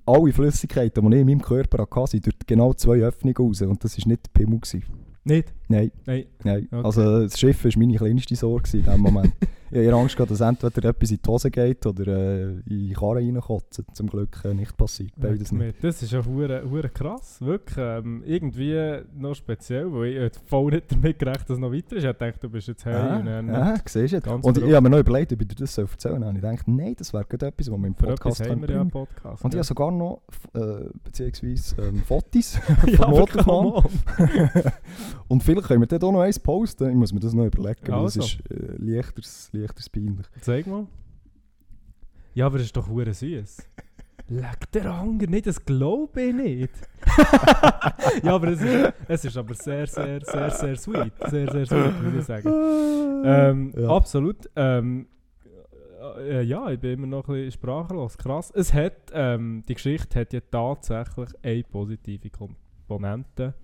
alle Flüssigkeiten, die ich in meinem Körper hatte, sind durch genau zwei Öffnungen raus. Und das war nicht Pimmel. Gewesen. Nicht? Nein, Nein. nein. Okay. Also das Schiff war meine kleinste Sorge in dem Moment. (laughs) ich hatte Angst, gehabt, dass entweder etwas in die Hose geht oder äh, in die Karre reinkotzen. Zum Glück äh, nicht passiert. Beides nicht. Das ist ja hure, krass, wirklich. Ähm, irgendwie noch speziell, weil ich hätte voll nicht damit gerechnet, dass es noch weiter ist. Ich dachte, du bist jetzt hey Ja, dann ja, siehst du Und ich, verrückt. ich habe mir noch überlegt, ob ich dir das erzählen soll. Und ich dachte, nein, das wäre gerade etwas, was wir im Podcast haben wir ja einen. Podcast. Und ich ja. habe sogar noch, äh, beziehungsweise ähm, Fotos (laughs) come on. (laughs) Und vielleicht können wir dort auch noch eins posten. Ich muss mir das noch überlegen, weil Also. es ist äh, leichteres, leichteres peinlich. Zeig mal. Ja, aber es ist doch hure süß. Leck der Hunger nicht, das glaube ich nicht. ja, aber es ist, es ist aber sehr, sehr, sehr, sehr sweet. Sehr, sehr sweet, würde ich sagen. Ähm, Ja. Absolut. Ähm, äh, ja, ich bin immer noch ein bisschen sprachlos. Krass. Es hat, ähm, die Geschichte hat ja tatsächlich eine positive Komponente.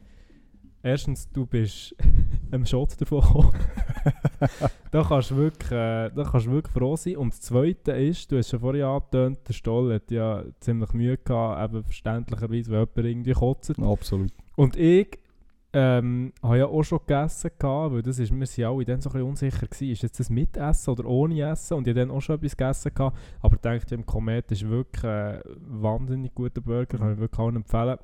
Erstens, du bist (laughs) am Schutz davon gekommen. (laughs) da kannst du wirklich, äh, da kannst du wirklich froh sein. Und das Zweite ist, du hast schon vorhin angetönt, der Stoll hat ja ziemlich Mühe gehabt, eben verständlicherweise, weil jemand irgendwie kotzt. Absolut. Und ich ähm, habe ja auch schon gegessen, gehabt, weil das ist, wir sind alle dann so ein bisschen unsicher gewesen, ist jetzt das mit Essen oder ohne Essen? Und ich habe dann auch schon etwas gegessen, gehabt, aber ich denke, im Komet ist wirklich ein wahnsinnig guter Burger, kann ich wirklich allen empfehlen.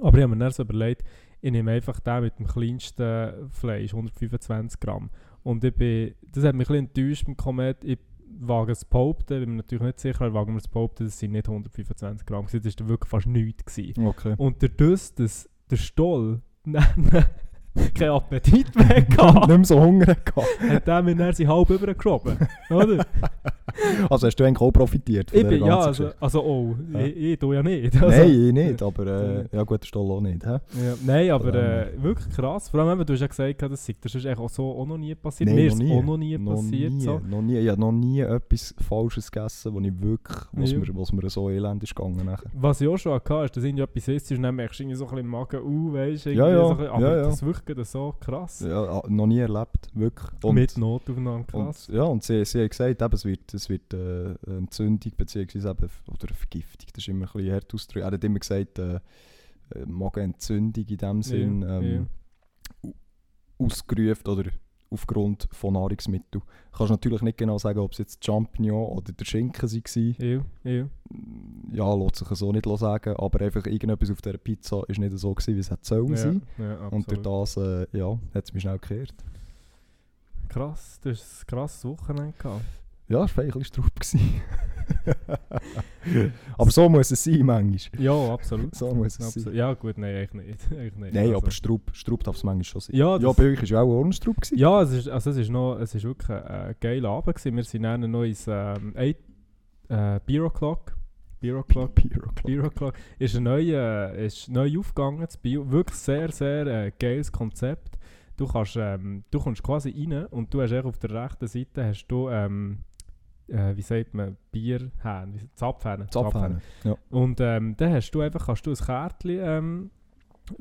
Aber ich habe mir dann so überlegt, ich nehme einfach den mit dem kleinsten Fleisch, 125 Gramm. Und ich bin, das hat mich ein bisschen enttäuscht beim Komet. Ich wage es behaupten, bin mir natürlich nicht sicher, aber wage mir es behaupten, das sind nicht 125 Gramm. Das war wirklich fast nichts. Gewesen. Okay. Und dadurch, dass der Stoll (laughs) keinen Appetit mehr (laughs) nicht hatte, mehr so Hunger gehabt. hat er mir dann sie halb übergeschoben. Oder? (laughs) Also hast du eigentlich auch profitiert von Ich bin, ja, also, also oh, Ja. ich, ich tue ja nicht. Also, Nein, ich nicht, aber äh, ja gut, der Stoll auch nicht. Ja, nein, aber äh, wirklich krass. Vor allem, eben, du hast ja gesagt, das sei das ist auch so auch noch nie passiert. Nein, Mir ist auch noch nie Noch passiert. nie, So. noch nie. Ich habe noch nie etwas Falsches gegessen, wo ich wirklich, was, Ja. mir, was mir so elend ist gegangen nachher. Was ich auch schon hatte, ist, dass irgendwie etwas ist und dann merkst du irgendwie so ein bisschen im Magen, uh, weißt du, Ja, ja, so bisschen- aber ja, ja. das ist wirklich so krass. Ja, ah, noch nie erlebt, wirklich. Und, Mit Notaufnahme, krass. und, ja, und sie, sie haben gesagt, eben, es wird, es wird äh, eine Entzündung beziehungsweise eben, oder eine Vergiftung, das ist immer ein bisschen hart. Er hat immer gesagt, äh, äh, Magenentzündung in dem Sinn Ja, ähm, ausgerufen oder aufgrund von Nahrungsmitteln. Du kannst natürlich nicht genau sagen, ob es jetzt Champignon oder der Schinken waren. Ja, ja. Ja, lässt sich so nicht sagen, aber einfach irgendetwas auf dieser Pizza ist nicht so gewesen, wie es hätte sollen Ja, sein. ja, Und durch das, äh, ja, hat es mich schnell gekehrt. Krass, du hast ein krasses Wochenende gehabt. Ja, es war ein bisschen Strupp. (laughs) (laughs) aber so muss es sein, manchmal. Ja, absolut. So muss es absolut. sein. Ja gut, nein, eigentlich nicht. (laughs) eigentlich nicht. Nein, Also- aber Strupp, Strupp darf es manchmal schon sein. Ja, ja bei euch war ja auch Ohrenstrupp. gewesen. Ja, es ist, also es ist, noch, es ist wirklich ein äh, geiler Abend. Gewesen. Wir sind dann noch ins ähm, eight, äh, Beer O'Clock. Beer O'Clock. Beer O'Clock. Ist, ein neu, äh, ist neu aufgegangen. Das Bio. Wirklich sehr, sehr äh, geiles Konzept. Du, kannst, ähm, du kommst quasi rein und du hast auf der rechten Seite hast du, ähm, äh, wie sagt man, Bierhähne, Zapfhähne. Zapfhähne. Ja. Und ähm, dann hast du einfach, kannst du ein Kärtchen, ähm,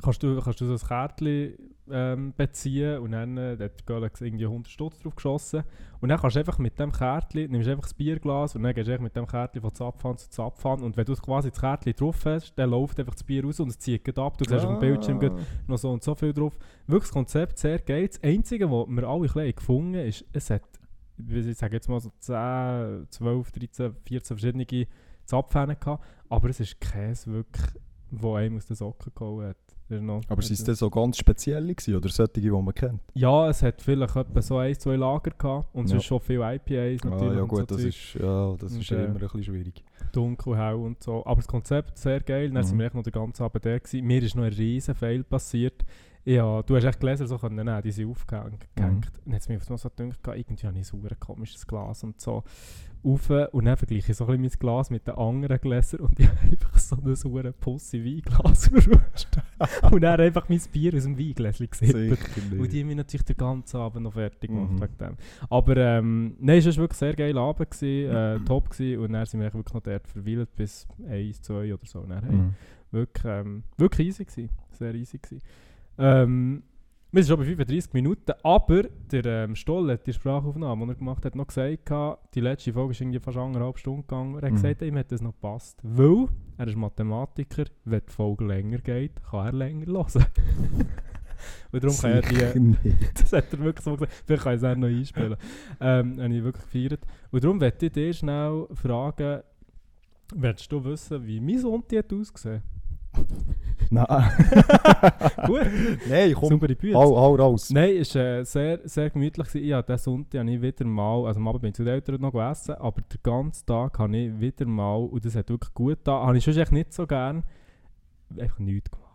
kannst du, kannst du so ein Kärtchen ähm, beziehen und dann äh, hat die Galax irgendwie 100 Stutz drauf geschossen. Und dann kannst du einfach mit dem Kärtchen, nimmst einfach das Bierglas und dann gehst du mit dem Kärtchen von Zapfhahn zu Zapfhahn und wenn du quasi das Kärtchen drauf hast, dann läuft einfach das Bier raus und es zieht ab. Du siehst auf dem Bildschirm Ah. noch so und so viel drauf. Wirklich das Konzept sehr geil. Das Einzige, was wir alle ein gefunden haben, ist, es hat, ich sage jetzt mal so 10, 12, 13, 14 verschiedene Zapfhähne gehabt, aber es ist Käse wirklich, wo einem aus den Socken gehauen hat. Ist Aber sind es denn so ganz spezielle gewesen, oder solche, die man kennt? Ja, es hat vielleicht etwa so ein, zwei Lager gehabt und Ja. sonst schon viele IPAs Ah, natürlich. ja und gut, so das ist, ja, das Und, ist äh, immer ein bisschen schwierig. dunkel, hell und so. Aber das Konzept sehr geil. Dann Mhm. sind wir echt noch den ganzen Abend da gewesen. Mir ist noch ein riesen Fail passiert. Ja, du hast echt Gläser so können nehmen, die sind aufgehängt. Mhm. Jetzt hat es mir so gedacht, irgendwie habe ich so ein komisches Glas und so. Auf, und dann vergleiche ich so ein bisschen mein Glas mit den anderen Gläsern und (laughs) ich habe einfach so ein sauer Pussy Weinglas und dann einfach mein Bier aus dem Weingläschen gesehen. Und die haben mich natürlich den ganzen Abend noch fertig gemacht Mhm. wegen dem. Aber ähm, nein, es war wirklich sehr geiler Abend, gewesen, äh, (clears throat) top gewesen. und dann sind wir wirklich noch dort verweilt bis 1, 2 oder so. Und Dann, hey, Mhm. wirklich, ähm, wirklich easy gewesen, sehr easy gewesen. Ähm, wir sind schon bei 35 Minuten, aber der ähm, Stoll hat die Sprachaufnahme, die er gemacht hat, noch gesagt, die letzte Folge ist irgendwie fast anderthalb Stunden gegangen. Er hat Mhm. gesagt, ihm hat das noch gepasst, weil er ist Mathematiker, wenn die Folge länger geht, kann er länger hören. (laughs) Und darum kann er die... Nicht. (laughs) Das hat er wirklich so gesagt. Vielleicht kann ich es auch noch einspielen. Ähm, habe ich wirklich gefeiert. Und darum möchte ich dir schnell fragen, willst du wissen, wie mein Sonntag hat ausgesehen? (laughs) Nein. (laughs) Gut, Nein, komm, saubere Bücher. hau, hau raus. Nein, es war äh, sehr, sehr gemütlich. gewesen. Ja, diesen Sonntag habe ich wieder mal, also am Abend bin ich zu den Eltern noch gegessen, aber den ganzen Tag habe ich wieder mal, und das hat wirklich gut getan, habe ich schon echt nicht so gern, einfach nichts gemacht.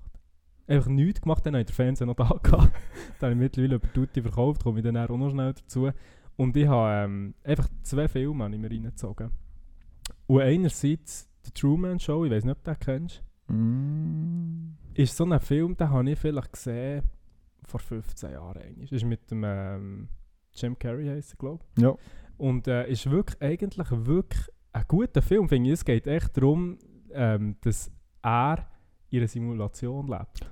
Einfach nichts gemacht, dann habe ich den Fernseher noch da (laughs) gehabt. dann habe ich mittlerweile über Tutti verkauft, komme ich dann auch noch schnell dazu. Und ich habe ähm, einfach zwei Filme habe ich mir reingezogen. Und einerseits die Truman Show, ich weiß nicht, ob du den kennst. Mm. ist so ein Film, den habe ich vielleicht gesehen vor 15 Jahren. eigentlich. Ist mit dem ähm, Jim Carrey heisst er, glaube ich. Ja. Und äh, ist wirklich eigentlich wirklich ein guter Film, finde ich. Es geht echt darum, ähm, dass er in einer Simulation lebt.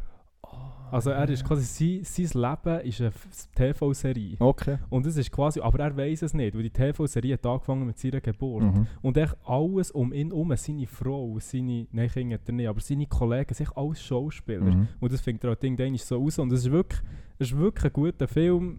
Also er ist quasi, sein, sein Leben ist eine TV-Serie. Okay. Und es ist quasi, aber er weiß es nicht, weil die TV-Serie hat angefangen mit seiner Geburt. Mhm. Und echt alles um ihn herum, seine Frau, seine, nein, Kinder er nicht, aber seine Kollegen, sind alles Schauspieler. Mhm. Und das fängt auch irgendwann so aus. Und es ist wirklich, es ist wirklich ein guter Film.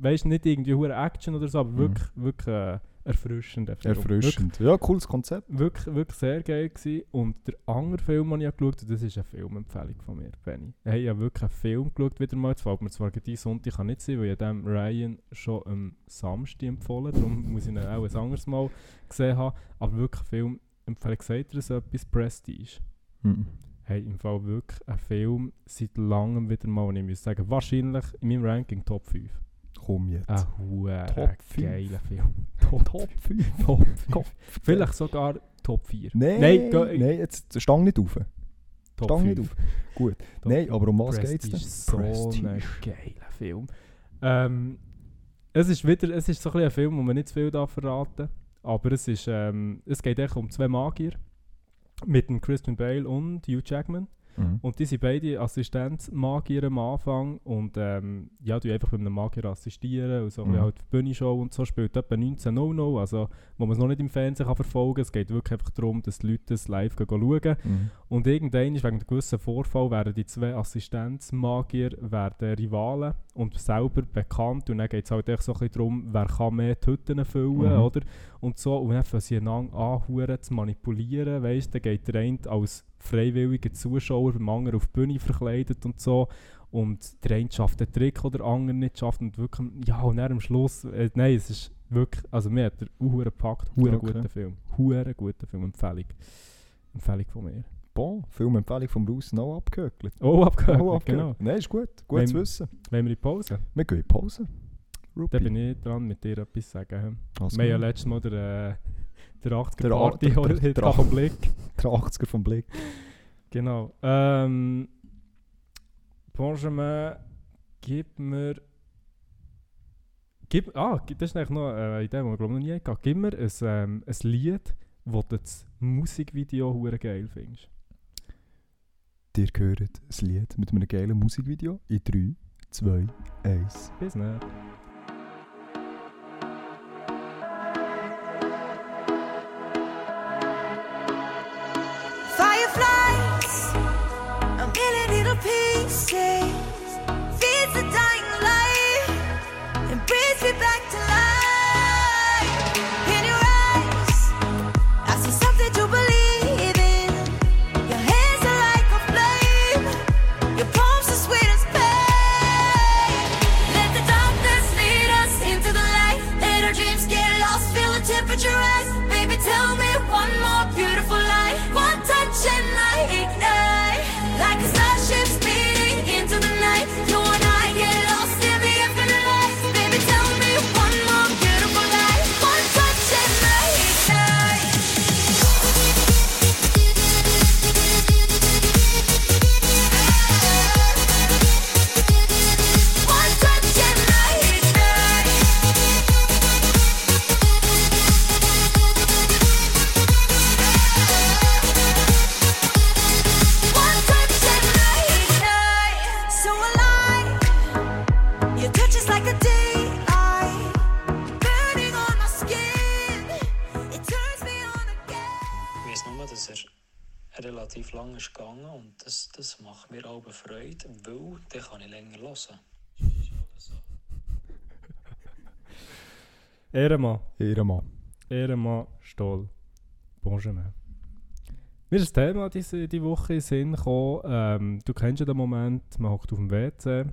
Weißt nicht irgendwie hure Action oder so, aber Mhm. wirklich, wirklich äh, erfrischender Film. Erfrischend. Ja, cooles Konzept. Wirklich, wirklich, wirklich sehr geil gewesen. Und der andere Film, den ich auch geschaut habe, das ist eine Filmempfehlung von mir, Benny. Hey, ich habe wirklich einen Film geschaut wieder mal. Jetzt fällt mir zwar ein Sonntag kann nicht sein, weil ich dem Ryan schon am Samstag empfohlen Darum muss ich ihn auch ein anderes Mal gesehen haben. Aber wirklich ein Film, empfehle sagt er so etwas, Prestige. Mhm. Hey, im Fall wirklich ein Film seit langem wieder mal, und ich muss sagen, wahrscheinlich in meinem Ranking Top 5. Komm jetzt. Ein hure Top fünf. geiler Film. Top 5. Top 5. (laughs) Vielleicht sogar Top 4. Nein, Nein, nein, jetzt stang nicht auf. Top Stang nicht 5. auf. Gut. Top Nein, aber um was Prestige geht's denn? ist so ein geiler Film. Ähm, es ist wieder, es ist so ein, ein Film, wo man nicht zu viel darf verraten aber es ist, ähm, es geht echt um zwei Magier mit dem Christian Bale und Hugh Jackman. Mhm. Und die sind beide Assistenzmagier am Anfang und ähm, ja, die einfach bei einem Magier assistieren und so Mhm. halt Bühnenshow und so spielt etwa 19 No No, also wo man es noch nicht im Fernsehen kann verfolgen kann. Es geht wirklich einfach darum, dass die Leute das live gehen schauen. Mhm. Und irgendwann ist wegen einem gewissen Vorfall werden die zwei Assistenzmagier werden Rivalen und selber bekannt und dann geht es halt echt so ein bisschen darum, wer kann mehr die Hütten füllen, Mhm. oder? Und so, und dann fangen sie einander anhuren zu manipulieren, weißt du, dann geht der eine als freiwilliger Zuschauer beim anderen auf die Bühne verkleidet und so und der eine schafft den Trick, den der andere nicht schafft und wirklich, ja, und dann am Schluss, äh, nein, es ist wirklich, also mir hat der Uhren gepackt, hure Okay. guter Film, hure guter Film, Empfehlung, Empfehlung von mir. Bon, Filmempfehlung vom Bruce noch abgehökelt. Oh, abgehört, Oh, genau. abgehökelt. Nein, ist gut. Gut zu Wenn- wissen. Wenn wir in die Pause, Wir gehen in Pause. dann Rupi. bin ich dran, mit dir etwas zu sagen. Also, Wir haben ja letztes Mal der, äh, der 80er Der Party (laughs) der- der- der vom Blick. der 80er vom Blick. Genau. Ähm, Benjamin, gib mir. Gib, ah, das ist eigentlich noch eine Idee, die wir glaube ich noch nie hatten. Gib mir ein, ähm, ein Lied, wo du das Musikvideo hure geil findest. Dir gehört ein Lied mit einem geilen Musikvideo in 3, 2, 1. Bis dann. Ehrenmann. Ehrenmann. Ehrenmann Stoll. Benjamin. Mir ist das Thema diese die Woche in Sinn gekommen. Ähm, du kennst ja den Moment, man hockt auf dem WC,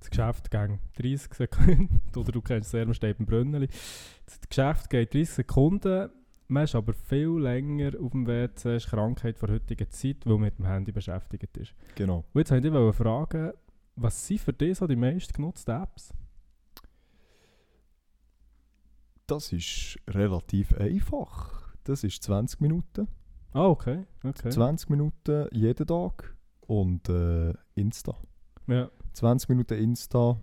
das Geschäft geht 30 Sekunden, (laughs) oder du kennst es sehr, man steht im Brünneli. Das Geschäft geht 30 Sekunden, man ist aber viel länger auf dem WC, ist Krankheit vor heutiger Zeit, weil man mit dem Handy beschäftigt ist. Genau. Und jetzt wollte ich fragen, was sind für dich so die meist genutzten Apps? Das ist relativ einfach. Das ist 20 Minuten. Ah, okay. okay. 20 Minuten jeden Tag und äh, Insta. Ja. 20 Minuten Insta,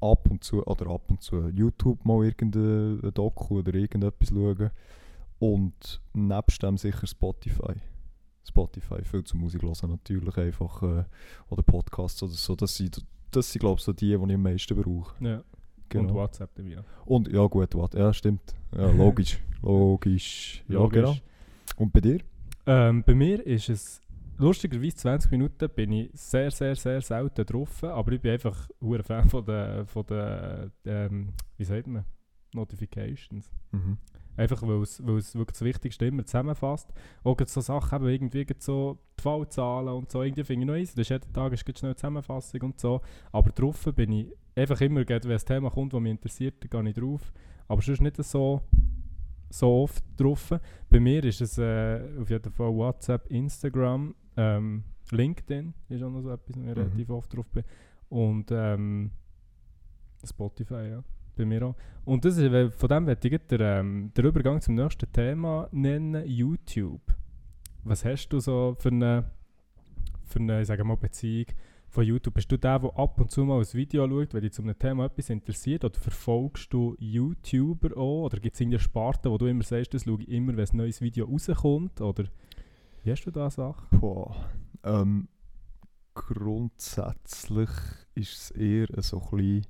ab und zu, oder ab und zu YouTube mal irgendein Doku oder irgendetwas schauen. Und nebst dem sicher Spotify. Spotify, viel zu Musik hören natürlich einfach. Äh, oder Podcasts oder so. Das sind, das sind glaube ich, so die, die ich am meisten brauche. ja. Und Genau. WhatsApp dabei. noch. Und ja, gut, wat, ja, stimmt. Ja, (laughs) logisch. logisch. Ja, Logisch. genau. Und bei dir? Ähm, bei mir ist es lustigerweise 20 Minuten bin ich sehr, sehr, sehr selten drauf, aber ich bin einfach ein Fan von den, von den ähm, wie sagt man, Notifications. Mhm. Einfach weil es, weil es wirklich das Wichtigste immer zusammenfasst. Auch so Sachen, eben irgendwie so die Fallzahlen und so, irgendwie finde ich noch easy. Das ist jeden Tag ist schnell eine Zusammenfassung und so. Aber drauf bin ich einfach immer, wenn ein Thema kommt, das mich interessiert, dann gehe ich drauf. Aber sonst nicht so, so oft drauf. Bei mir ist es äh, auf jeden Fall WhatsApp, Instagram, ähm, LinkedIn ist auch noch so etwas, wo ich Mhm. relativ oft drauf bin. Und ähm, Spotify, ja. Bei mir auch. Und das ist, weil von dem werde ich den, ähm, den Übergang zum nächsten Thema nennen, YouTube. Was hast du so für eine, für eine ich sage mal, Beziehung von YouTube? Bist du der, der ab und zu mal ein Video schaut, wenn dich zu einem Thema etwas interessiert? Oder verfolgst du YouTuber auch? Oder gibt es irgendeine Sparte, wo du immer sagst, das schaue ich immer, wenn ein neues Video rauskommt? Oder wie hast du da Sache? Boah. Ähm, grundsätzlich ist es eher so ein bisschen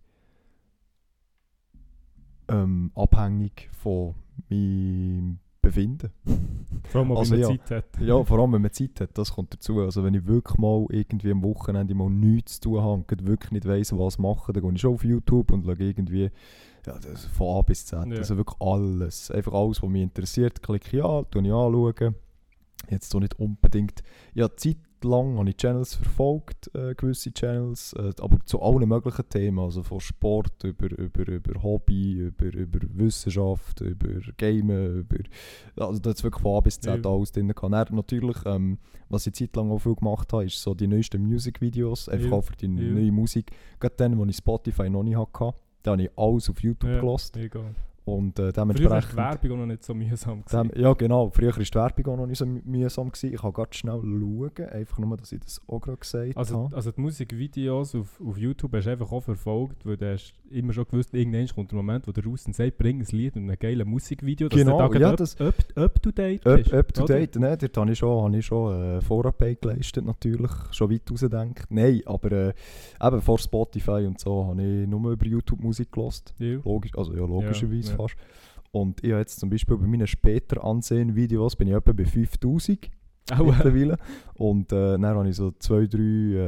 ähm, abhängig von meinem Befinden. Vor allem, Also man ja. Zeit hat. Ja, vor allem wenn man Zeit hat, das kommt dazu. Also wenn ich wirklich mal irgendwie am Wochenende mal nichts zu tun habe und wirklich nicht weiss, was machen, dann gehe ich schon auf YouTube und schaue irgendwie ja, das von A bis Z. Ja. Also wirklich alles. Einfach alles, was mich interessiert, klicke ich an, schaue ich anschauen. Jetzt so nicht unbedingt. Ja, zeitlang habe ich Channels verfolgt, äh, gewisse Channels, äh, aber zu allen möglichen Themen, also von Sport über, über, über Hobby, über, über Wissenschaft, über Gamen, über also da ist wirklich von A bis Z Ja. alles drin. Dann natürlich, ähm, was ich zeitlang auch viel gemacht habe, ist so die neuesten Musikvideos, einfach Ja. auch für die Ja. neue Musik. Gerade dann, wo ich Spotify noch nicht hatte, da habe ich alles auf YouTube Ja, gelost egal. Und äh, Früher war die dementsprechend... Werbung auch noch nicht so mühsam. Dem, ja, genau. Früher war die Werbung auch noch nicht so mü- mühsam. Gewesen. Ich kann ganz schnell schauen, einfach nur, dass ich das auch gerade gesagt Also, habe. also die Musikvideos auf, auf YouTube hast du einfach auch verfolgt, weil du hast immer schon gewusst, irgendwann kommt der Moment, wo der Russen sagt, bring ein Lied und ein geiles Musikvideo, dass Genau, da ja, gerade das- up, up, up to date Up, bist. up to oder? date, ne, dort habe ich schon, habe ich schon äh, Vorarbeit geleistet, natürlich. Schon weit rausgedacht. Nein, aber äh, eben vor Spotify und so habe ich nur über YouTube Musik gelost. Ja. Logisch, also ja, logischerweise ja. Fast. Und ich habe jetzt zum Beispiel bei meinen später ansehen Videos bin ich etwa bei 5000 Auch, äh, mittlerweile. Und äh, dann habe ich so zwei, drei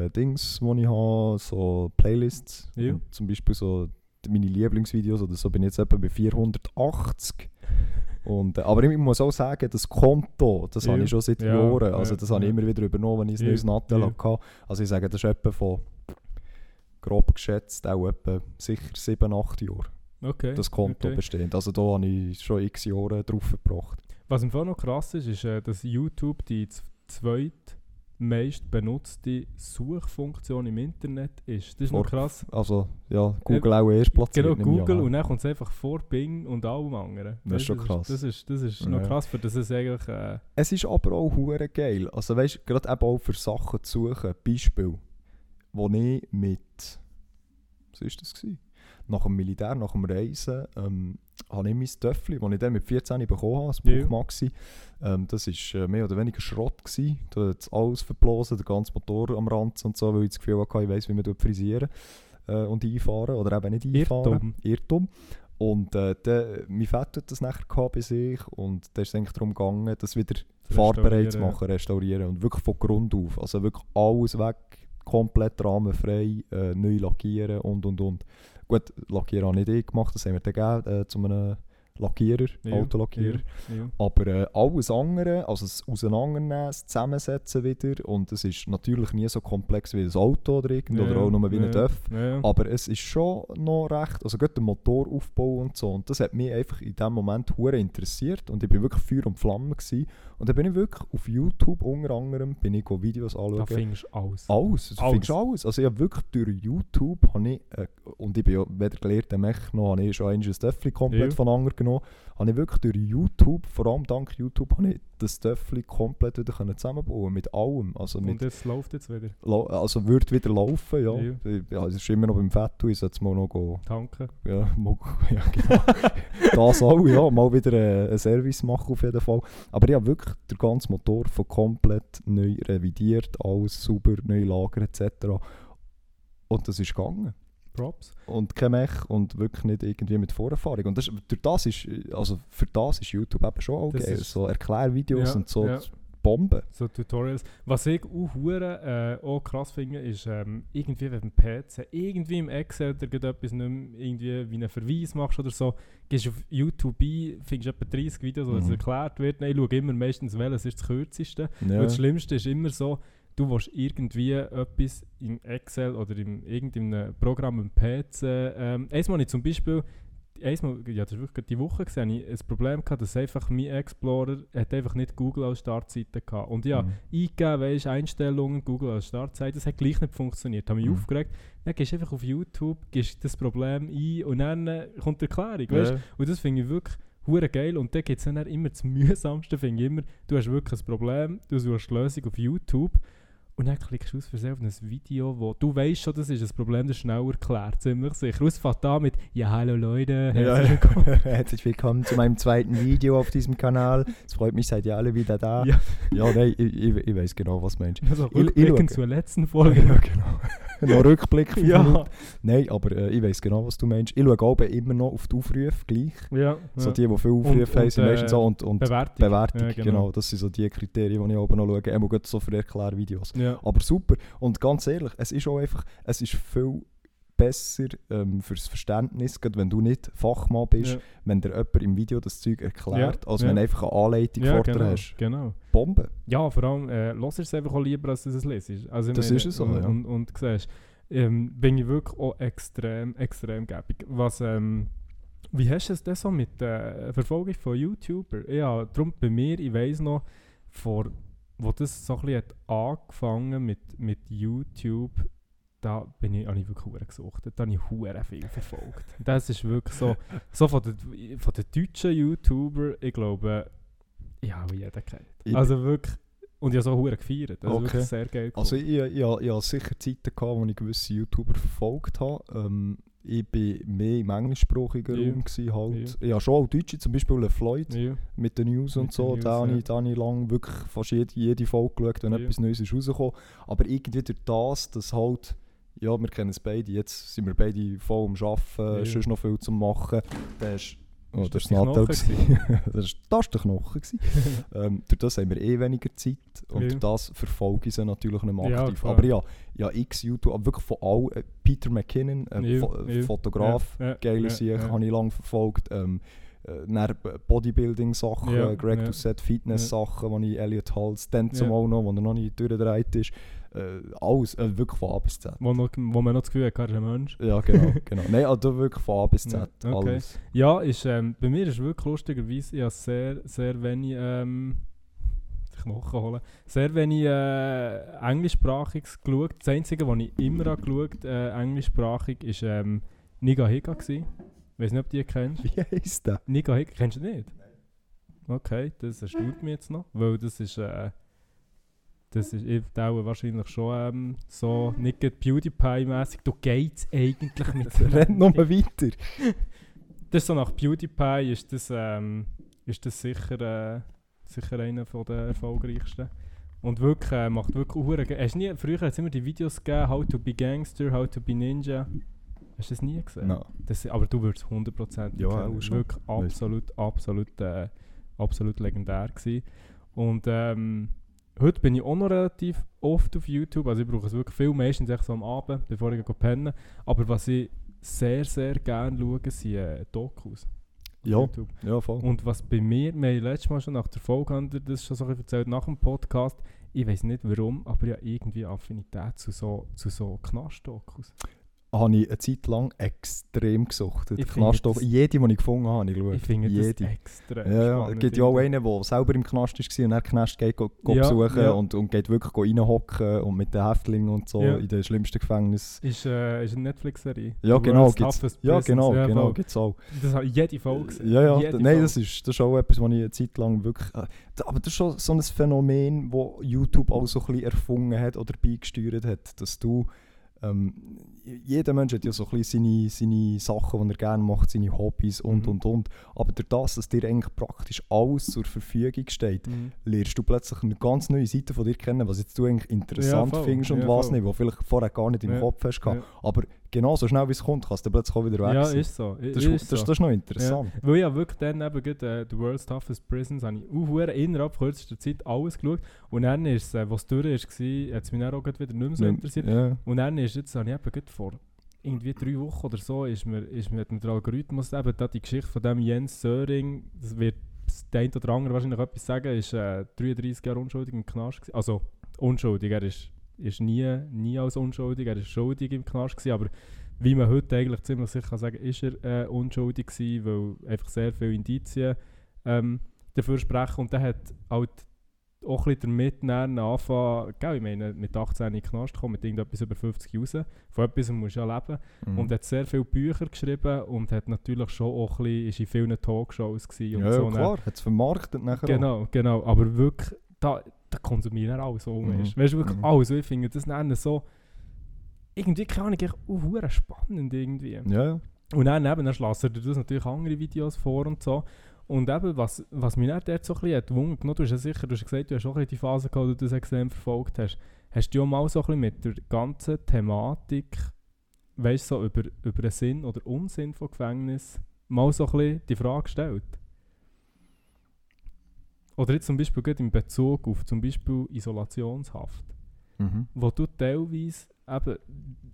äh, Dings, die ich habe, so Playlists. Ja. Zum Beispiel so meine Lieblingsvideos oder so bin ich jetzt etwa bei 480. Und, äh, aber ich muss auch sagen, das Konto, das Ja. habe ich schon seit Ja, Jahren. Also ja, das habe ich ja. immer wieder übernommen, wenn ich ein Ja, neues Nattel ja. hatte. Also ich sage, das ist etwa von grob geschätzt auch etwa sicher 7, 8 Jahre, okay. das Konto okay. bestehend. Also da habe ich schon x Jahre drauf gebracht. Was im Fall noch krass ist, ist, äh, dass YouTube die z- zweit meist benutzte Suchfunktion im Internet ist. Das ist noch Vor- krass. Also ja, Google auch erst platziert. Genau, Google und dann kommt es einfach vor Bing und allem anderen. Das ist schon krass. Das ist, das ist noch Ja. krass, für das es eigentlich... Äh, Es ist aber auch hure geil. Also weißt du, gerade eben auch für Sachen zu suchen. Beispiel, wo ich mit, was ist das gewesen? Nach dem Militär, nach dem Reisen, ähm, habe ich mein Töffel, das ich dann mit 14 bekommen habe, das Ja. Buch Maxi. Ähm, das war äh, mehr oder weniger Schrott. Gewesen. Da hat es alles verblasen, der ganze Motor am Rand und so, weil ich das Gefühl hatte, ich weiss, wie man frisieren äh, und einfahren oder eben nicht einfahren. Irrtum. Irrtum. Und äh, der, mein Vater hat das nachher gehabt bei sich und da ist es eigentlich darum gegangen, das wieder fahrbereit zu machen, restaurieren und wirklich von Grund auf. Also wirklich alles weg, komplett rahmenfrei, äh, neu lackieren und und und. Gut, Lackieren habe nicht ich gemacht, das haben wir dann gegeben, äh, zu einem Lackierer, Ja, Autolackierer. Ja, ja. Aber äh, alles andere, also das Auseinandernehmen, das Zusammensetzen wieder und es ist natürlich nie so komplex wie ein Auto oder irgend oder auch nur wie ein Döff. Ja, Aber es ist schon noch recht, also gerade der Motoraufbau und so, und das hat mich einfach in dem Moment hure interessiert und ich bin wirklich Feuer und Flamme gewesen. Und dann bin ich wirklich auf YouTube unter anderem, bin ich Videos da anschauen. findest du alles. Alles, du Alles. findest alles. Also ich habe wirklich durch YouTube, habe ich, äh, und ich bin ja weder gelehrter Mech noch, habe ich schon ein Töffel komplett Ja. von Anger genommen, habe ich wirklich durch YouTube, vor allem dank YouTube, habe ich das Töffel komplett wieder können zusammenbauen mit allem. Also, mit, Und es läuft jetzt wieder. also wird wieder laufen, ja. Ja. Ja, es ist immer noch beim Fett, ich sollte es mal noch go, Danke. ja, mal, (laughs) ja genau. (laughs) das auch, ja, mal wieder äh, einen Service machen auf jeden Fall. Aber ich habe wirklich den ganzen Motor von komplett neu revidiert, alles sauber, neu lagern etc. Und das ist gegangen. Props. Und kein Mech und wirklich nicht irgendwie mit Vorerfahrung. Und das, durch das ist, also für das ist YouTube eben schon auch ist- So Erklärvideos Ja, und so ja. Bomben. So Tutorials. Was ich auch, hure, äh, auch krass finde, ist ähm, irgendwie, wenn du PC irgendwie im Excel dir gerade etwas nicht mehr irgendwie wie einen Verweis machst oder so, gehst auf YouTube ein, findest etwa 30 Videos, wo es Mhm. erklärt wird. Nein, ich schaue immer meistens, welches ist das kürzeste. Ja. Und das Schlimmste ist immer so, du willst irgendwie etwas im Excel oder in irgendeinem Programm im PC. Ähm, einmal habe ich zum Beispiel, einmal, ja, das war wirklich die Woche, gesehen, ich ein Problem gehabt, dass einfach mein Explorer hat einfach nicht Google als Startseite gehabt. Und ja, Mhm. eingegeben, weisst, Einstellungen, Google als Startseite, das hat gleich nicht funktioniert. Habe mich Mhm. aufgeregt. Dann gehst du einfach auf YouTube, gehst das Problem ein und dann äh, kommt die Erklärung. Weißt? Ja. Und das finde ich wirklich hure geil. Und dann gibt es dann immer das mühsamste, finde ich immer, du hast wirklich ein Problem, du suchst die Lösung auf YouTube und dann klickst du aus Versehen auf ein Video, wo du weißt schon, das ist ein Problem, das ist schnell erklärt, ziemlich sicher. Und es fängt an mit «Ja, hallo Leute, Ja, herzlich (laughs) willkommen». Herzlich willkommen zu meinem zweiten Video auf diesem Kanal. Es freut mich, seid ihr alle wieder da. Ja. ja nein, ich, ich, ich weiß genau, was du meinst. Also rückblickend zur letzten Folge. Ja, genau. (laughs) noch Rückblick. ja. Minuten. Nein, aber äh, ich weiß genau, was du meinst. Ich schaue auch immer noch auf die Aufrufe gleich. ja. So ja. die, die viele Aufrufe haben, sind und, meistens äh, so. Und, und Bewertung. Bewertung, Ja, genau. genau. Das sind so die Kriterien, die ich oben noch schaue. Gerade so für Erklärvideos. Ja. Aber super. Und ganz ehrlich, es ist auch einfach, es ist viel besser ähm, fürs Verständnis, gerade wenn du nicht Fachmann bist, Ja. wenn dir jemand im Video das Zeug erklärt, Ja, als ja. wenn du einfach eine Anleitung Ja, vor dir genau, hast. genau. Bombe. Ja, vor allem äh, du es einfach auch lieber, als du es lesest. Also, Das meine, ist es so, und, ja. Und, und siehst, ähm, bin ich wirklich auch extrem, extrem gäbig. Was, ähm, wie hast du es denn so mit der Verfolgung von YouTuber? Ja, darum bei mir, ich weiss noch, vor, wo das so ein bisschen hat angefangen mit, mit YouTube, da bin ich, habe ich wirklich hure gesucht. Da habe ich hure viel verfolgt. (laughs) Das ist wirklich so, so von den, von den deutschen YouTuber, ich glaube, ja, wie jeder kennt. Ich- Also wirklich, und ich habe so hure gefeiert. Das ist Okay. wirklich sehr geil. Also gefunden. ich, ich, ich, ich hatte sicher Zeiten, gehabt, wo ich gewisse YouTuber verfolgt habe. Ähm, ich war mehr im englischsprachigen Ja. Raum. Gewesen, halt. Ja. Ich habe schon auch Deutsche, zum Beispiel Le Floyd ja. mit den News und Mit so. den da News, habe ja. ich, da habe ich lang wirklich fast jede, jede Folge geschaut, wenn Ja. etwas Neues ist rausgekommen. Aber irgendwie durch das, dass halt, ja, wir kennen es beide, jetzt sind wir beide voll am Arbeiten, Ja. ist noch viel zu machen. Da ist, oh, das das Nattel. Gewesen. (laughs) das ist das ist der Knochen. (laughs) ähm, durch das haben wir eh weniger Zeit und Ja. durch das verfolge ich sie natürlich nicht mehr Ja, aktiv. klar. Aber ja, ja, x YouTube, aber wirklich von allen, äh, Peter McKinnon, äh, Ja, ja. Fotograf, Ja, ja, geile ja, Sicht, ja. habe ich lange verfolgt. Ähm, äh, Bodybuilding-Sachen, Ja, Greg ja. Doucette Fitness-Sachen, wo ich Elliot Hals, dann Ja. zumal noch, wo er noch nicht durchgedreht ist. Äh, alles, äh, wirklich von A bis Z. Wo, noch, wo man noch das Gefühl hat, er ist ein Mensch. Ja, genau. (laughs) genau. Nein, also wirklich von A bis Z. Ja, okay. Alles. Ja, ist, ähm, bei mir ist wirklich lustigerweise, ich habe sehr, sehr wenig, ähm, Knochen holen, sehr wenig äh, englischsprachiges geschaut. Das Einzige, was ich immer habe geschaut äh, englischsprachig, ist ähm, Niga Higa gewesen. Ich weiß nicht, ob du die kennst. Wie heisst der? Niga Higa, kennst du nicht? Okay, das erstaunt mich jetzt noch, weil das ist, äh, das ist, ich dauere wahrscheinlich schon ähm, so, nicht gerade PewDiePie-mässig, du geht's eigentlich mit (laughs) Rennt noch mal weiter. das ist so nach PewDiePie ist das, ähm, ist das sicher, äh, sicher einer von der erfolgreichsten. Und wirklich, äh, macht wirklich Hast nie, früher hat es immer die Videos gegeben, How to be Gangster, How to be Ninja. Hast du das nie gesehen? No. Das, aber du würdest 100% Ja, kennen. schon. wirklich absolut, absolut, äh, absolut legendär gewesen. Und ähm, heute bin ich auch noch relativ oft auf YouTube. Also ich brauche es wirklich viel, meistens echt so am Abend, bevor ich gehe pennen. Aber was ich sehr, sehr gerne schaue, sind äh, Dokus. Ja. YouTube. Ja, voll. Und was bei mir, wir haben letztes Mal schon nach der Folge, haben wir das schon so erzählt, nach dem Podcast, ich weiß nicht warum, aber ich habe irgendwie Affinität zu so, zu so Knastdokus. Habe ich eine Zeit lang extrem gesucht. Ich Knast finde auch, das- jede, die ich gefunden habe, habe ich geschaut. Ich finde das jede. extrem Ja, ja. Es gibt ja auch einen, der selber im Knast war und dann Knast geht go, go Ja, besuchen ja. Und, und geht wirklich reinhocken und mit den Häftlingen und so Ja. in den schlimmsten Gefängnissen. Ist, äh, ist eine Netflix-Serie. Ja, genau. Gibt's, Toughest ja, genau, Ja, genau. Gibt's auch. Das habe ich jede Folge gesehen. Ja, ja. Jede Nein, Folge. das ist, das ist auch etwas, was ich eine Zeit lang wirklich... Äh, aber das ist schon so ein Phänomen, das YouTube auch so ein bisschen erfunden hat oder beigesteuert hat, dass du... Ähm, jeder Mensch hat ja so ein bisschen seine, seine Sachen, die er gerne macht, seine Hobbys und, Mhm. und, und. Aber durch das, dass dir eigentlich praktisch alles zur Verfügung steht, Mhm. lernst du plötzlich eine ganz neue Seite von dir kennen, was jetzt du eigentlich interessant Ja, findest und Ja, was voll. nicht, was vielleicht vorher gar nicht im Kopf hast. gehabt. Aber genau so schnell wie es kommt, kannst du plötzlich auch wieder weg Ja, sein. ist so. das, ist ist, das, so. das ist noch interessant. Weil ich wirklich dann eben gerade, äh, The World's Toughest Prisons habe ich auch innerhalb kürzester Zeit alles geschaut. Und dann ist es, äh, was durch war, hat es mich dann auch wieder nicht mehr so interessiert. Ja. Und dann ist jetzt, habe ich eben gerade vor irgendwie drei Wochen oder so, ist mir, ist mir mit dem Algorithmus eben da die Geschichte von dem Jens Söring, das wird der eine oder andere wahrscheinlich etwas sagen, ist äh, 33 Jahre unschuldig im Knast. Also unschuldig, er ist, ist nie, nie als unschuldig, er ist schuldig im Knast gewesen, aber wie man heute eigentlich ziemlich sicher kann sagen, ist er äh, unschuldig gewesen, weil einfach sehr viele Indizien ähm, dafür sprechen und der hat halt auch ein bisschen damit anfangen, gell, ich meine, mit 18 in den Knast kommen, mit irgendetwas über 50 raus, von etwas musst du ja leben Mhm. und hat sehr viele Bücher geschrieben und hat natürlich schon auch ein bisschen, ist in vielen Talkshows gewesen und ja, so. klar, hat es vermarktet nachher auch. Genau, genau, aber wirklich, da, da konsumieren alles so Mhm. Weißt du, wirklich Mhm. alles. Ich finde das dann so, irgendwie, keine Ahnung, echt uh, spannend irgendwie. Ja. Und dann eben, dann schlägt er dir das natürlich andere Videos vor und so. Und eben, was, was mich dann dort so ein bisschen hat gewundert, du hast ja sicher, du hast gesagt, du hast auch die Phase gehabt, wo du das extrem verfolgt hast. Hast du ja mal so ein bisschen mit der ganzen Thematik, weißt du, so über, über den Sinn oder Unsinn von Gefängnis, mal so ein bisschen die Frage gestellt? Oder jetzt zum Beispiel gerade in Bezug auf zum Beispiel Isolationshaft Mhm. wo du teilweise eben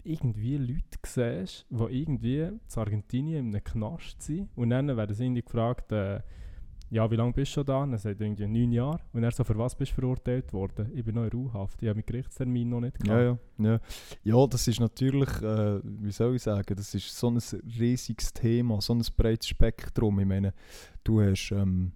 irgendwie Leute siehst, die irgendwie in Argentinien in einem Knast sind und dann werden sie irgendwie gefragt, äh, ja, wie lange bist du schon da? Und dann sagt er irgendwie neun Jahre. Und er so, für was bist du verurteilt worden? Ich bin noch in Ruhehaft, ich habe meinen Gerichtstermin noch nicht Ja, gehabt. ja, ja. Ja, das ist natürlich, äh, wie soll ich sagen, das ist so ein riesiges Thema, so ein breites Spektrum. Ich meine, du hast, ähm,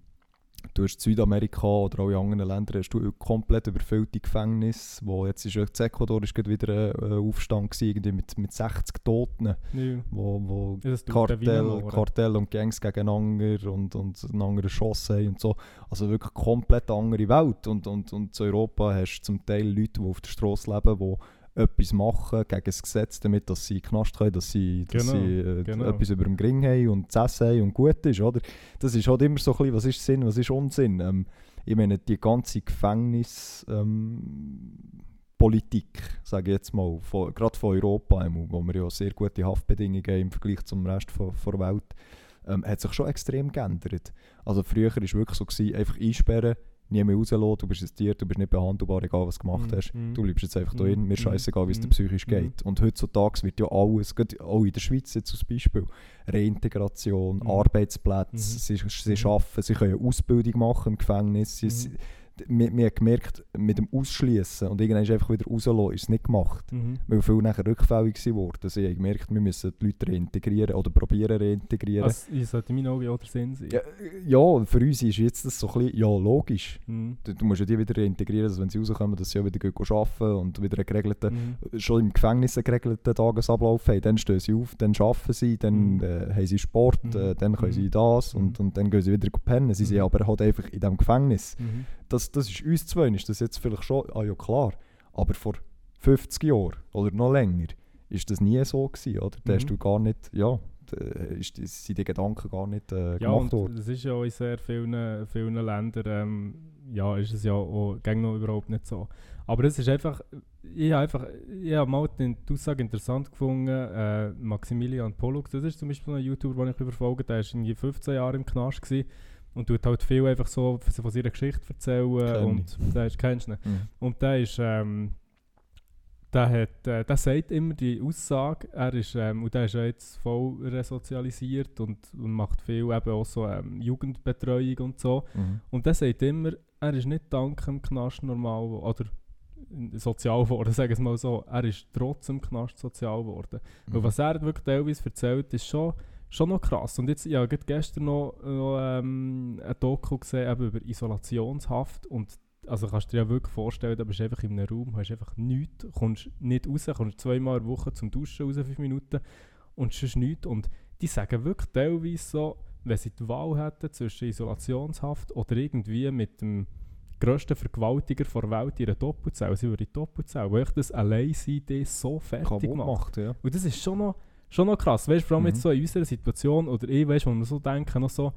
du hast Südamerika oder auch in anderen Ländern hast du komplett überfüllte Gefängnisse, wo jetzt ist in Ecuador ist wieder ein äh, Aufstand gewesen, irgendwie mit, mit 60 Toten, Ja. wo, wo Ja, Kartell, Kartell und Gangs gegeneinander und, und einander geschossen haben und so. Also wirklich komplett andere Welt. Und, und, und in Europa hast du zum Teil Leute, die auf der Straße leben, die etwas machen gegen das Gesetz, damit dass sie in den Knast können, dass sie, dass Genau, sie äh, genau. etwas über dem Gring haben und zu essen haben und gut ist. Oder? Das ist halt immer so ein bisschen, was ist Sinn, was ist Unsinn. Ähm, ich meine, die ganze Gefängnis... Ähm, Politik, sage ich jetzt mal, von, gerade von Europa, wo wir ja sehr gute Haftbedingungen haben im Vergleich zum Rest von, der Welt, ähm, hat sich schon extrem geändert. Also früher war es wirklich so, gewesen, einfach einsperren, nie mehr rauslassen, du bist ein Tier, du bist nicht behandelbar, egal was du gemacht Mhm, hast. mhm. Du bleibst jetzt einfach da Mhm, drin, mir mhm, scheißegal, wie es dir mhm, psychisch geht. Und heutzutage wird ja alles, auch in der Schweiz jetzt als Beispiel, Reintegration. Arbeitsplätze, sie, sie arbeiten, sie können Ausbildung machen im Gefängnis, sie, wir, wir haben gemerkt, mit dem Ausschließen und irgendwann einfach wieder rauslassen, ist es nicht gemacht. Mhm. Weil viele nachher rückfällig wurden. Sie haben gemerkt, wir müssen die Leute reintegrieren oder probieren reintegrieren. Also, ich sollte in meinen Augen auch der Sinn sein. ja, ja, für uns ist jetzt das so ein bisschen, ja, logisch. Mhm. Du, du musst ja die wieder reintegrieren, dass wenn sie rauskommen, dass sie auch wieder arbeiten und wieder einen geregelten, Mhm. schon im Gefängnis einen geregelten Tagesablauf haben. Dann stehen sie auf, dann arbeiten sie, dann Mhm. äh, haben sie Sport, Mhm. äh, dann können Mhm. sie das und, Mhm. und dann gehen sie wieder pennen. Sie sind Mhm. aber halt einfach in diesem Gefängnis. Das, das ist uns zwei, ist das jetzt vielleicht schon, ah ja klar, aber vor 50 Jahren oder noch länger ist das nie so gewesen, oder? Da hast Mhm. du gar nicht, ja, da ist, sind die Gedanken gar nicht äh, Ja, gemacht und worden. das ist ja auch in sehr vielen, vielen Ländern, ähm, ja, ist es ja auch noch überhaupt nicht so. Aber es ist einfach, ich habe einfach, ich habe mal die die Aussage interessant gefunden, äh, Maximilian Pollux, das ist zum Beispiel ein YouTuber, den ich verfolge, der war irgendwie 15 Jahre im Knast gewesen. Und tut halt viel einfach so von seiner Geschichte erzählen Kenn und der ist, kennst du ihn? Mhm. Und der ist, ähm, der hat, äh, der sagt immer die Aussage, er ist, ähm, und der ist ja jetzt voll resozialisiert und, und macht viel eben auch so ähm, Jugendbetreuung und so. Mhm. Und der sagt immer, er ist nicht dank dem Knast normal oder sozial geworden, (laughs) sagen wir es mal so. Er ist trotzdem Knast sozial geworden. Weil Mhm. was er wirklich teilweise erzählt, ist schon, schon noch krass. Und jetzt, ja, gerade gestern noch, noch ähm, ein Doku gesehen eben über Isolationshaft und also kannst du dir ja wirklich vorstellen, du bist einfach in einem Raum, hast einfach nichts, kommst nicht raus, kommst zweimal in der Woche zum Duschen raus, fünf Minuten und sonst nichts. Und die sagen wirklich teilweise so, wenn sie die Wahl hätten zwischen Isolationshaft oder irgendwie mit dem grössten Vergewaltiger der Welt in einer Doppelzelle, sie würden in die Doppelzelle, weil ich das allein sein so fertig Kaputt macht. macht, ja. Und das ist schon noch, schon noch krass. Weißt du, vor allem Mhm. jetzt so in unserer Situation, oder ich weißt, wo wir so denken, noch so,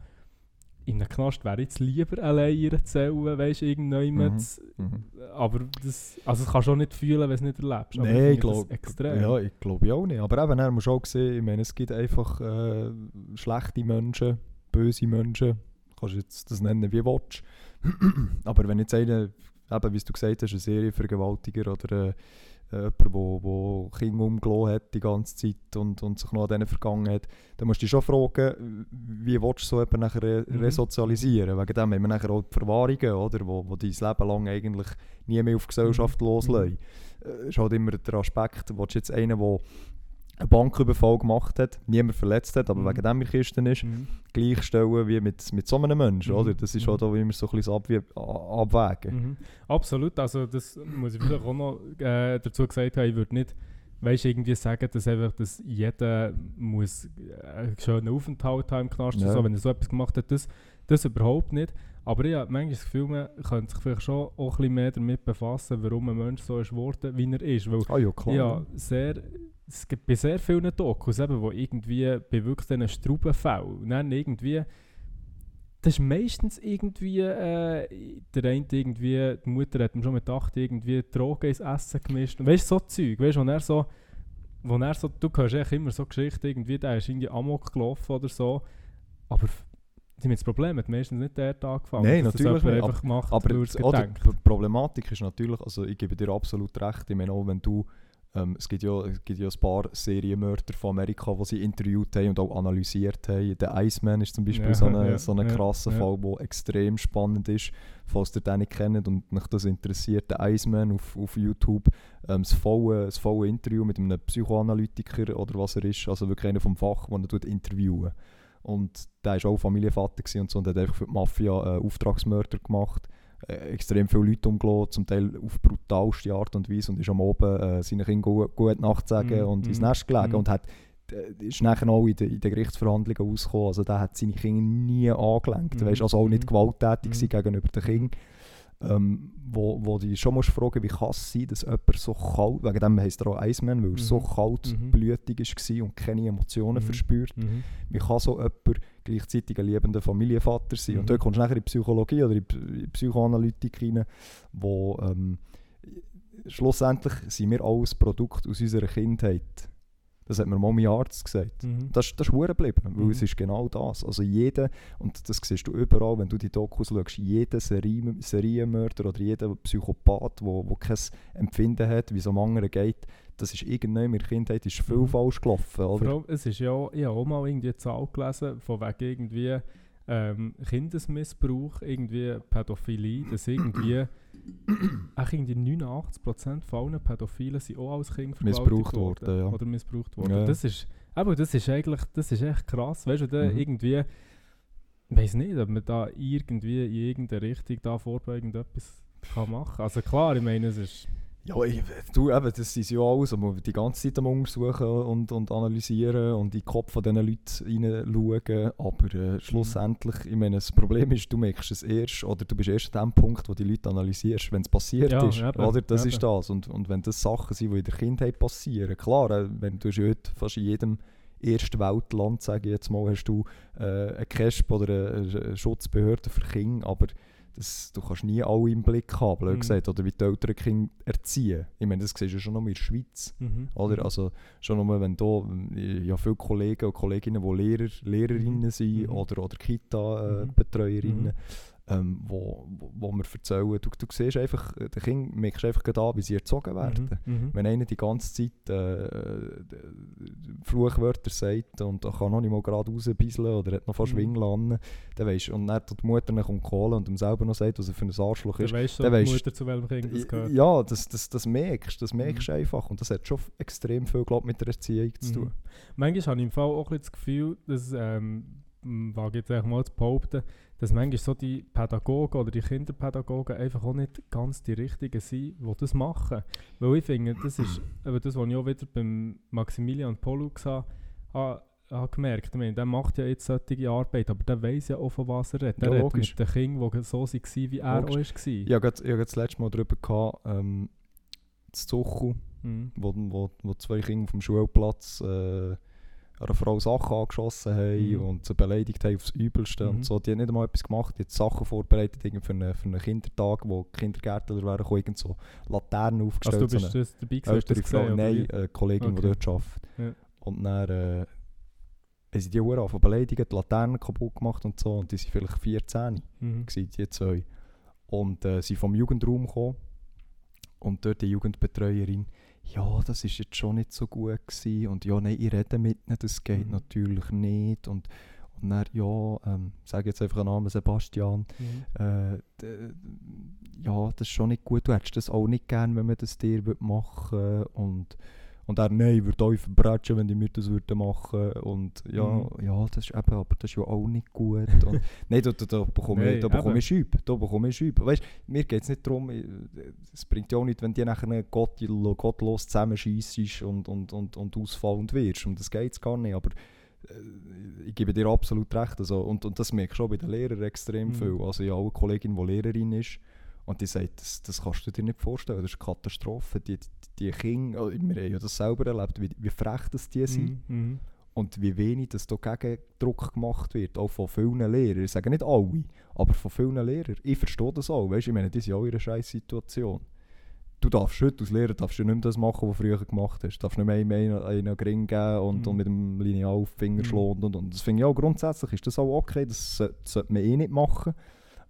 in einem Knast wäre jetzt lieber allein in einer Zelle, weißt du, irgendjemand. Mhm. Aber das, also das kannst du auch nicht fühlen, wenn du es nicht erlebst. Aber Nein, ich glaube ja, ich glaube auch nicht. Aber eben, er muss auch sehen, ich meine, es gibt einfach äh, schlechte Menschen, böse Menschen. Du kannst jetzt das nennen, wie du willst. (clears throat) Aber wenn jetzt einer, eben, wie du gesagt hast, ein Serienvergewaltiger oder äh, jemand, der wo, wo Kinder umgelassen hat die ganze Zeit und, und sich noch an denen vergangen hat, dann musst du dich schon fragen, wie willst du so jemanden nachher re Mhm. resozialisieren? Wegen dem haben wir nachher auch die Verwahrungen, oder, wo, wo dein Leben lang eigentlich nie mehr auf die Gesellschaft Mhm. loslassen. Äh, ist halt immer der Aspekt, willst du jetzt einen, der einen Banküberfall gemacht hat, niemand verletzt hat, aber Mhm. wegen dem in der Kiste ist, Mhm. gleichstellen wie mit, mit so einem Menschen, Mhm. oder? Das ist Mhm. halt auch immer so ein bisschen Abwie Abwägen. Mhm. Absolut, also das muss ich vielleicht auch noch äh, dazu gesagt haben, ich würde nicht weißt, irgendwie sagen, dass, einfach, dass jeder muss äh, einen schönen Aufenthalt haben im Knast, Ja. so, wenn er so etwas gemacht hat, das, das überhaupt nicht. Aber ich habe manchmal das Gefühl, man könnte sich vielleicht schon auch ein bisschen mehr damit befassen, warum ein Mensch so ist geworden, wie er ist. Weil Ah ja, klar. ja, sehr, es gibt bei sehr vielen Dokus, eben, wo irgendwie bei wirklich diesen Straubenfällen dann irgendwie, das ist meistens irgendwie, äh, der eine irgendwie, die Mutter hat ihm schon mit 8 irgendwie Drogen ins Essen gemischt. Und weißt du, so Zeug, weißt du, wo er so, wo er so, du hörst echt immer so Geschichten, irgendwie, der ist irgendwie Amok gelaufen oder so, aber f- sie haben das Problem, hat meistens nicht der Tag angefangen. Nein, natürlich nicht, einfach Aber er es das- oder, gedacht. die Problematik ist natürlich, also ich gebe dir absolut recht, ich meine auch wenn du, ähm, es, gibt ja, es gibt ja ein paar Serienmörder von Amerika, die sie interviewt haben und auch analysiert haben. Der Iceman ist zum Beispiel Ja, so ein ja, so ein ja, krasser ja. Fall, der extrem spannend ist, falls ihr den nicht kennt und mich das interessiert. Der Iceman auf, auf YouTube, ähm, das, volle, das volle Interview mit einem Psychoanalytiker oder was er ist, also wirklich einer vom Fach, den er tut interviewen und der war auch Familienvater und so und hat einfach für die Mafia äh, Auftragsmörder gemacht. Äh, extrem viele Leute umgelassen, zum Teil auf brutalste Art und Weise und ist am Oben äh, seinen Kindern gut, gut Nacht sagen Mhm, und ins mhm, Nest gelegen mhm. und hat äh, ist nachher auch in den, in den Gerichtsverhandlungen rausgekommen. Also der hat seine Kinder nie angelenkt. Mhm, Weißt, also auch nicht mhm. gewalttätig Mhm. gewesen gegenüber den Kindern. Ähm, wo, wo du schon musst fragen, wie kann es sein, dass jemand so kalt, wegen dem heisst er auch Iceman, weil er so Mhm. kaltblütig war und keine Emotionen Mhm. verspürt. Mhm. Wie kann so jemand gleichzeitig ein liebender Familienvater sein? Mhm. Und dort kommst du nachher in die Psychologie oder in Psychoanalytik rein, wo ähm, schlussendlich sind wir alles Produkt aus unserer Kindheit. Das hat mir mal mein Arzt gesagt. Mhm. Das, das ist hure geblieben, weil Mhm. es ist genau das. Also jeder, und das siehst du überall, wenn du die Dokus schaust, jeder Serie, Serienmörder oder jeder Psychopath, der wo, wo kein Empfinden hat, wie es am anderen geht, das ist irgendwann in der Kindheit ist viel Mhm. falsch gelaufen. Vor Oder? allem, es ist ja, auch- ich habe auch mal irgendwie eine Zahl gelesen, von wegen irgendwie ähm, Kindesmissbrauch, irgendwie Pädophilie, dass irgendwie, (clears throat) irgendwie 89% von allen Pädophilen sind auch als Kind Missbraucht worden, ja. Oder missbraucht worden. Ja. Das ist, aber das ist eigentlich, das ist echt krass, weißt du, da Mhm. irgendwie, ich weiß nicht, ob man da irgendwie in irgendeine Richtung da vorbeugend etwas kann machen. Also klar, ich meine, es ist, Ja, ich, du, eben, das ist ja alles, aber die ganze Zeit am Untersuchen und, und analysieren und in den Kopf von diesen Leuten hineinschauen, aber äh, schlussendlich, ich meine, das Problem ist, du merkst es erst, oder du bist erst an dem Punkt, wo die Leute analysierst, wenn es passiert Ja, ist, eben, oder? Das eben. ist das. Und, und wenn das Sachen sind, die in der Kindheit passieren, klar, äh, wenn du heute fast in jedem ersten Weltland, sage ich jetzt mal, hast du äh, eine KESP oder eine, eine Schutzbehörde für Kinder, aber das, du kannst nie alle im Blick haben, blöd Mhm. gesagt, oder wie die Eltern Kinder erziehen. Ich meine, das siehst du schon noch in der Schweiz. Mhm. Oder? Also schon nur, wenn du, ja viele Kollegen und Kolleginnen, die Lehrer, Lehrerinnen sind Mhm. oder, oder Mhm. Kita-Betreuerinnen, Mhm. Ähm, wo, wo, mir erzählen, du, du siehst einfach, äh, den Kind merkst einfach an, wie sie erzogen werden. Mhm. Mhm. Wenn einer die ganze Zeit äh, Fluchwörter sagt und er kann noch nicht mal gerade rausbisseln oder hat noch fast Mhm. Wingeln an, dann weisst und dann tut die Mutter kommt holen und ihm selber noch sagt, was er für ein Arschloch Dann ist. weißt du, dann die weisst- Mutter zu welchem Kind das gehört. Ja, das, das, das merkst das merkst du Mhm. einfach und das hat schon extrem viel glaub, mit der Erziehung zu tun. Mhm. Manchmal habe ich im Fall auch ein bisschen das Gefühl, dass, ähm, wage jetzt mal zu behaupten, dass manchmal so die Pädagogen oder die Kinderpädagogen einfach auch nicht ganz die richtigen sind, die das machen. Weil ich finde, das ist eben das, was ich auch wieder beim Maximilian Pollux habe, habe, gemerkt. Ich meine, der macht ja jetzt solche Arbeit, aber der weiß ja auch, von was er redet. Ja, Er redet mit den Kindern, die so waren, wie er Logisch. auch war. Ich habe gerade- ich habe das letzte Mal darüber gehabt, ähm, das Zuchu, Mhm. wo, wo, wo zwei Kinder vom Schulplatz äh, einer Frau Sachen angeschossen haben Mhm. und sie beleidigt haben aufs Übelste Mhm. und so. Die haben nicht einmal etwas gemacht, die haben Sachen vorbereitet für einen, für einen Kindertag, wo die Kindergärtner wären, irgend so Laternen Also aufgestellt. du so bist eine das dabei gewesen, du das gesehen, nein, eine Kollegin, die Okay. dort arbeitet. Ja. Und dann äh, haben sie die Uhr angefangen zu beleidigen, die Laternen kaputt gemacht und so und die sind vielleicht 14 Mhm. gewesen, die zwei. Und äh, sie vom Jugendraum gekommen und dort die Jugendbetreuerin, ja, das ist jetzt schon nicht so gut gewesen und ja, nein, ich rede mit ihnen, das geht Mhm. natürlich nicht. Und und dann, ja, ähm, sage jetzt einfach einen Namen, Sebastian, Mhm. äh, ja, das ist schon nicht gut, du hättest das auch nicht gern, wenn man das dir machen. Und und er, nein, ich würde euch verbrechen, wenn die mir das würden machen und ja, Mhm. ja, das ist eben, aber das ist ja auch nicht gut und (laughs) nein, da, da, da bekomme Nein, ich, da bekomme ich Schübe, da bekomme ich Schübe. Weißt, mir geht es nicht darum, es bringt ja auch nicht, wenn die nachher Gott, gottlos zusammenschießt und, und, und, und ausfallend wirst, um das geht es gar nicht, aber äh, ich gebe dir absolut recht. Also, und, und das merke ich schon bei den Lehrern extrem Mhm. viel. Also ich habe auch eine Kollegin, die Lehrerin ist und die sagt, das, das kannst du dir nicht vorstellen, das ist eine Katastrophe. Die, die, die Kinder, also wir haben ja das selber erlebt, wie, wie frech das die sind Mhm. Mhm. und wie wenig das da Gegendruck gemacht wird, auch von vielen Lehrern. Ich sage nicht alle, aber von vielen Lehrern. Ich verstehe das auch, weißt? ich meine, die sind auch in einer scheiß Situation. Du darfst heute als Lehrer darfst du nicht mehr das machen, was du früher gemacht hast. Du darfst nicht mehr einen, einen Gring geben und, Mhm. und mit dem Lineal auf die Finger Mhm. schlagen. Und, und das finde ich auch grundsätzlich ist das auch okay, das sollte man eh nicht machen.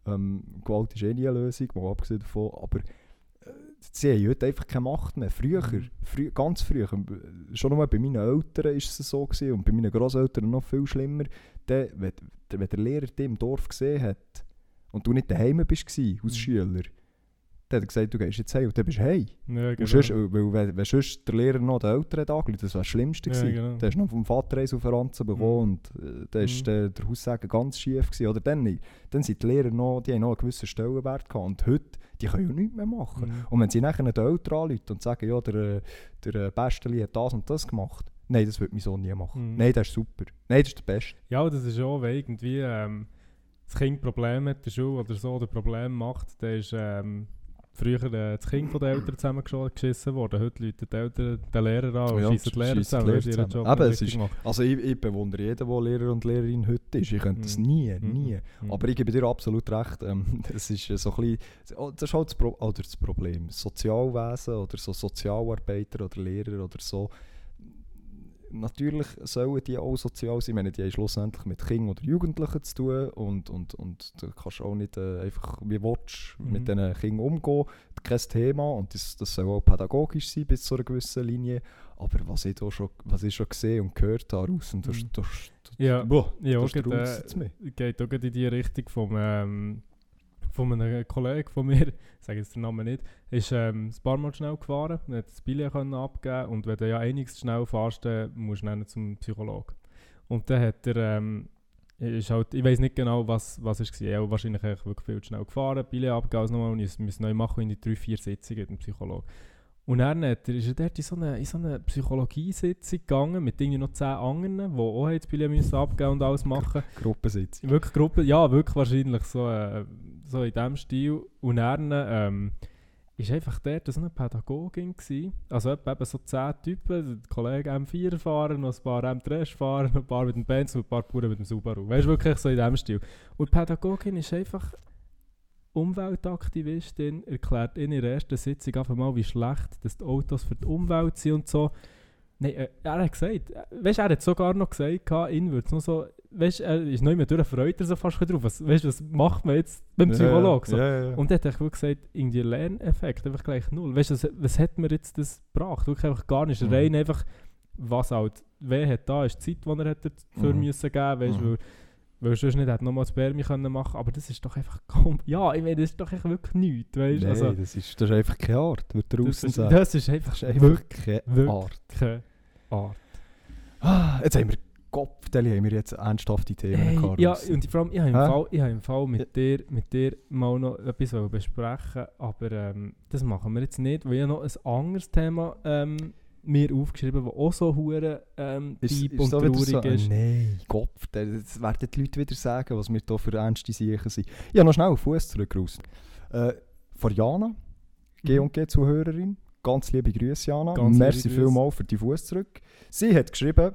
Ähm, Gewalt ist eh nie eine Lösung, mal abgesehen davon, aber äh, sie haben heute einfach keine Macht mehr. Früher, Mhm. frü ganz früher, äh, schon nur bei meinen Eltern war es so gewesen, und bei meinen Großeltern noch viel schlimmer, der, wenn, der- wenn der Lehrer dich im Dorf gesehen hat und du nicht daheim bist als Mhm. Schüler, dann hat er gesagt, du gehst jetzt heim und dann bist du heim. Ja, genau. sonst, weil, weil, wenn, sonst der Lehrer noch den Eltern hat angerufen, das wäre das Schlimmste Ja, genau. Dann hast du noch vom Vater eins auf den Ranzen bekommen und äh, dann war Mhm. der, der Haussagen ganz schief. Gewesen. Oder dann, dann sind die Lehrer noch, die haben noch einen gewissen Stellenwert gehabt und heute, die können ja nichts mehr machen. Mhm. Und wenn sie nachher den Eltern anrufen und sagen, ja, der, äh, der äh, Besteli hat das und das gemacht, nein, das würde mein Sohn nie machen. Mhm. Nein, das ist super. Nein, das ist der Beste. Ja, das ist auch, wenn irgendwie ähm, das Kind Probleme hat der Schule oder so, oder Probleme macht, dann ist ähm, früher äh, das Kind von den Eltern zusammengeschissen worden. Heute läuten die Eltern den Lehrer an und Ja, schiessen die Lehrer zusammen, Lehrer zusammen. Job Eben, es ist-. Also ich, ich bewundere jeden, der Lehrer und Lehrerin heute ist. Ich könnte das Mhm. nie, Mhm. nie. Mhm. Aber ich gebe dir absolut recht, ähm, (laughs) das ist äh, so ein bisschen, oh, das ist halt das, Pro oder das Problem. Sozialwesen oder so Sozialarbeiter oder Lehrer oder so, natürlich sollen die auch sozial sein. Ich meine, die haben schlussendlich mit Kindern oder Jugendlichen zu tun und, und, und du kannst auch nicht äh, einfach wie willst, Mhm. mit diesen Kindern umgehen. Kein Thema und das, das soll auch pädagogisch sein bis zu einer gewissen Linie. Aber was ich, da schon, was ich schon gesehen und gehört habe, raus, und das, Mhm. das, Ja, boah, ja das raus jetzt äh, geht auch in die Richtung vom, ähm, von einem Kollegen von mir, (laughs) ich sage jetzt den Namen nicht, ist ähm, ein paar Mal schnell gefahren, hat das Billett können abgeben und wenn du ja einiges zu schnell fährst, dann musst du dann zum Psychologen. Und dann hat er, ähm, ist halt, ich weiß nicht genau, was, was es war, er hat wahrscheinlich wirklich viel zu schnell gefahren, Billett abgegeben also nochmal und ich musste neu machen in die drei, vier Sitzungen mit dem Psychologen. Und dann hat er, ist er dort in so eine, in so eine Psychologiesitzung gegangen mit irgendwie noch zehn anderen, die auch das Billett müssen abgeben und alles machen. Gruppensitzung. Wirklich Gruppe, ja, wirklich wahrscheinlich so, äh, so in diesem Stil. Und dann ähm, ist einfach dort so eine Pädagogin gewesen. Also eben so zehn Typen, der Kollege M4 fahren, noch ein paar M3 fahren, ein paar mit dem Benz und ein paar Bauern mit dem Subaru. Weißt du, wirklich so in diesem Stil. Und die Pädagogin ist einfach Umweltaktivistin, erklärt in ihrer ersten Sitzung einfach mal, wie schlecht dass die Autos für die Umwelt sind und so. Nein, äh, er hat gesagt, weißt, er hat sogar noch gesagt, ihn würde es noch so, weißt, er ist noch immer durch, freut er so fast drauf. Was, weißt, was macht man jetzt beim Psychologen? So. Ja, ja, ja. Und er hat wirklich gesagt, irgendwie Lerneffekt, einfach gleich null. Weißt was, was hat mir jetzt das gebracht? Wirklich einfach gar nicht. Mhm. Rein einfach, was halt, wer hat da, ist die Zeit, die er hat dafür Mhm. müssen geben, weißt du, Mhm. weil, weil sonst nicht hat nochmal das Spermie können machen aber das ist doch einfach, kom- ja, ich meine, das ist doch echt wirklich nichts, weißt. Nein, Also, das, ist, das ist einfach keine Art, würde das, draußen ist, sagen. das ist einfach Das ist einfach wirklich keine Art. keine Art. Ah, jetzt haben wir Kopfdeli, haben wir jetzt ernsthafte Themen Hey, gehabt. ja, und vor allem, ich habe im? Fall, ich habe im Fall mit, dir, mit dir mal noch etwas besprechen aber ähm, das machen wir jetzt nicht, weil ich noch ein anderes Thema ähm, mir aufgeschrieben das auch so hure ähm, Ist, deep ist und so traurig so, ist. Nein, Kopf, das werden die Leute wieder sagen, was wir hier für ernste Sachen sind. Ja, noch schnell auf Fuß zurück raus. Äh, von Jana, G&G-Zuhörerin, ganz liebe Grüße Jana, Ganz merci vielmals für die Fuß zurück. Sie hat geschrieben,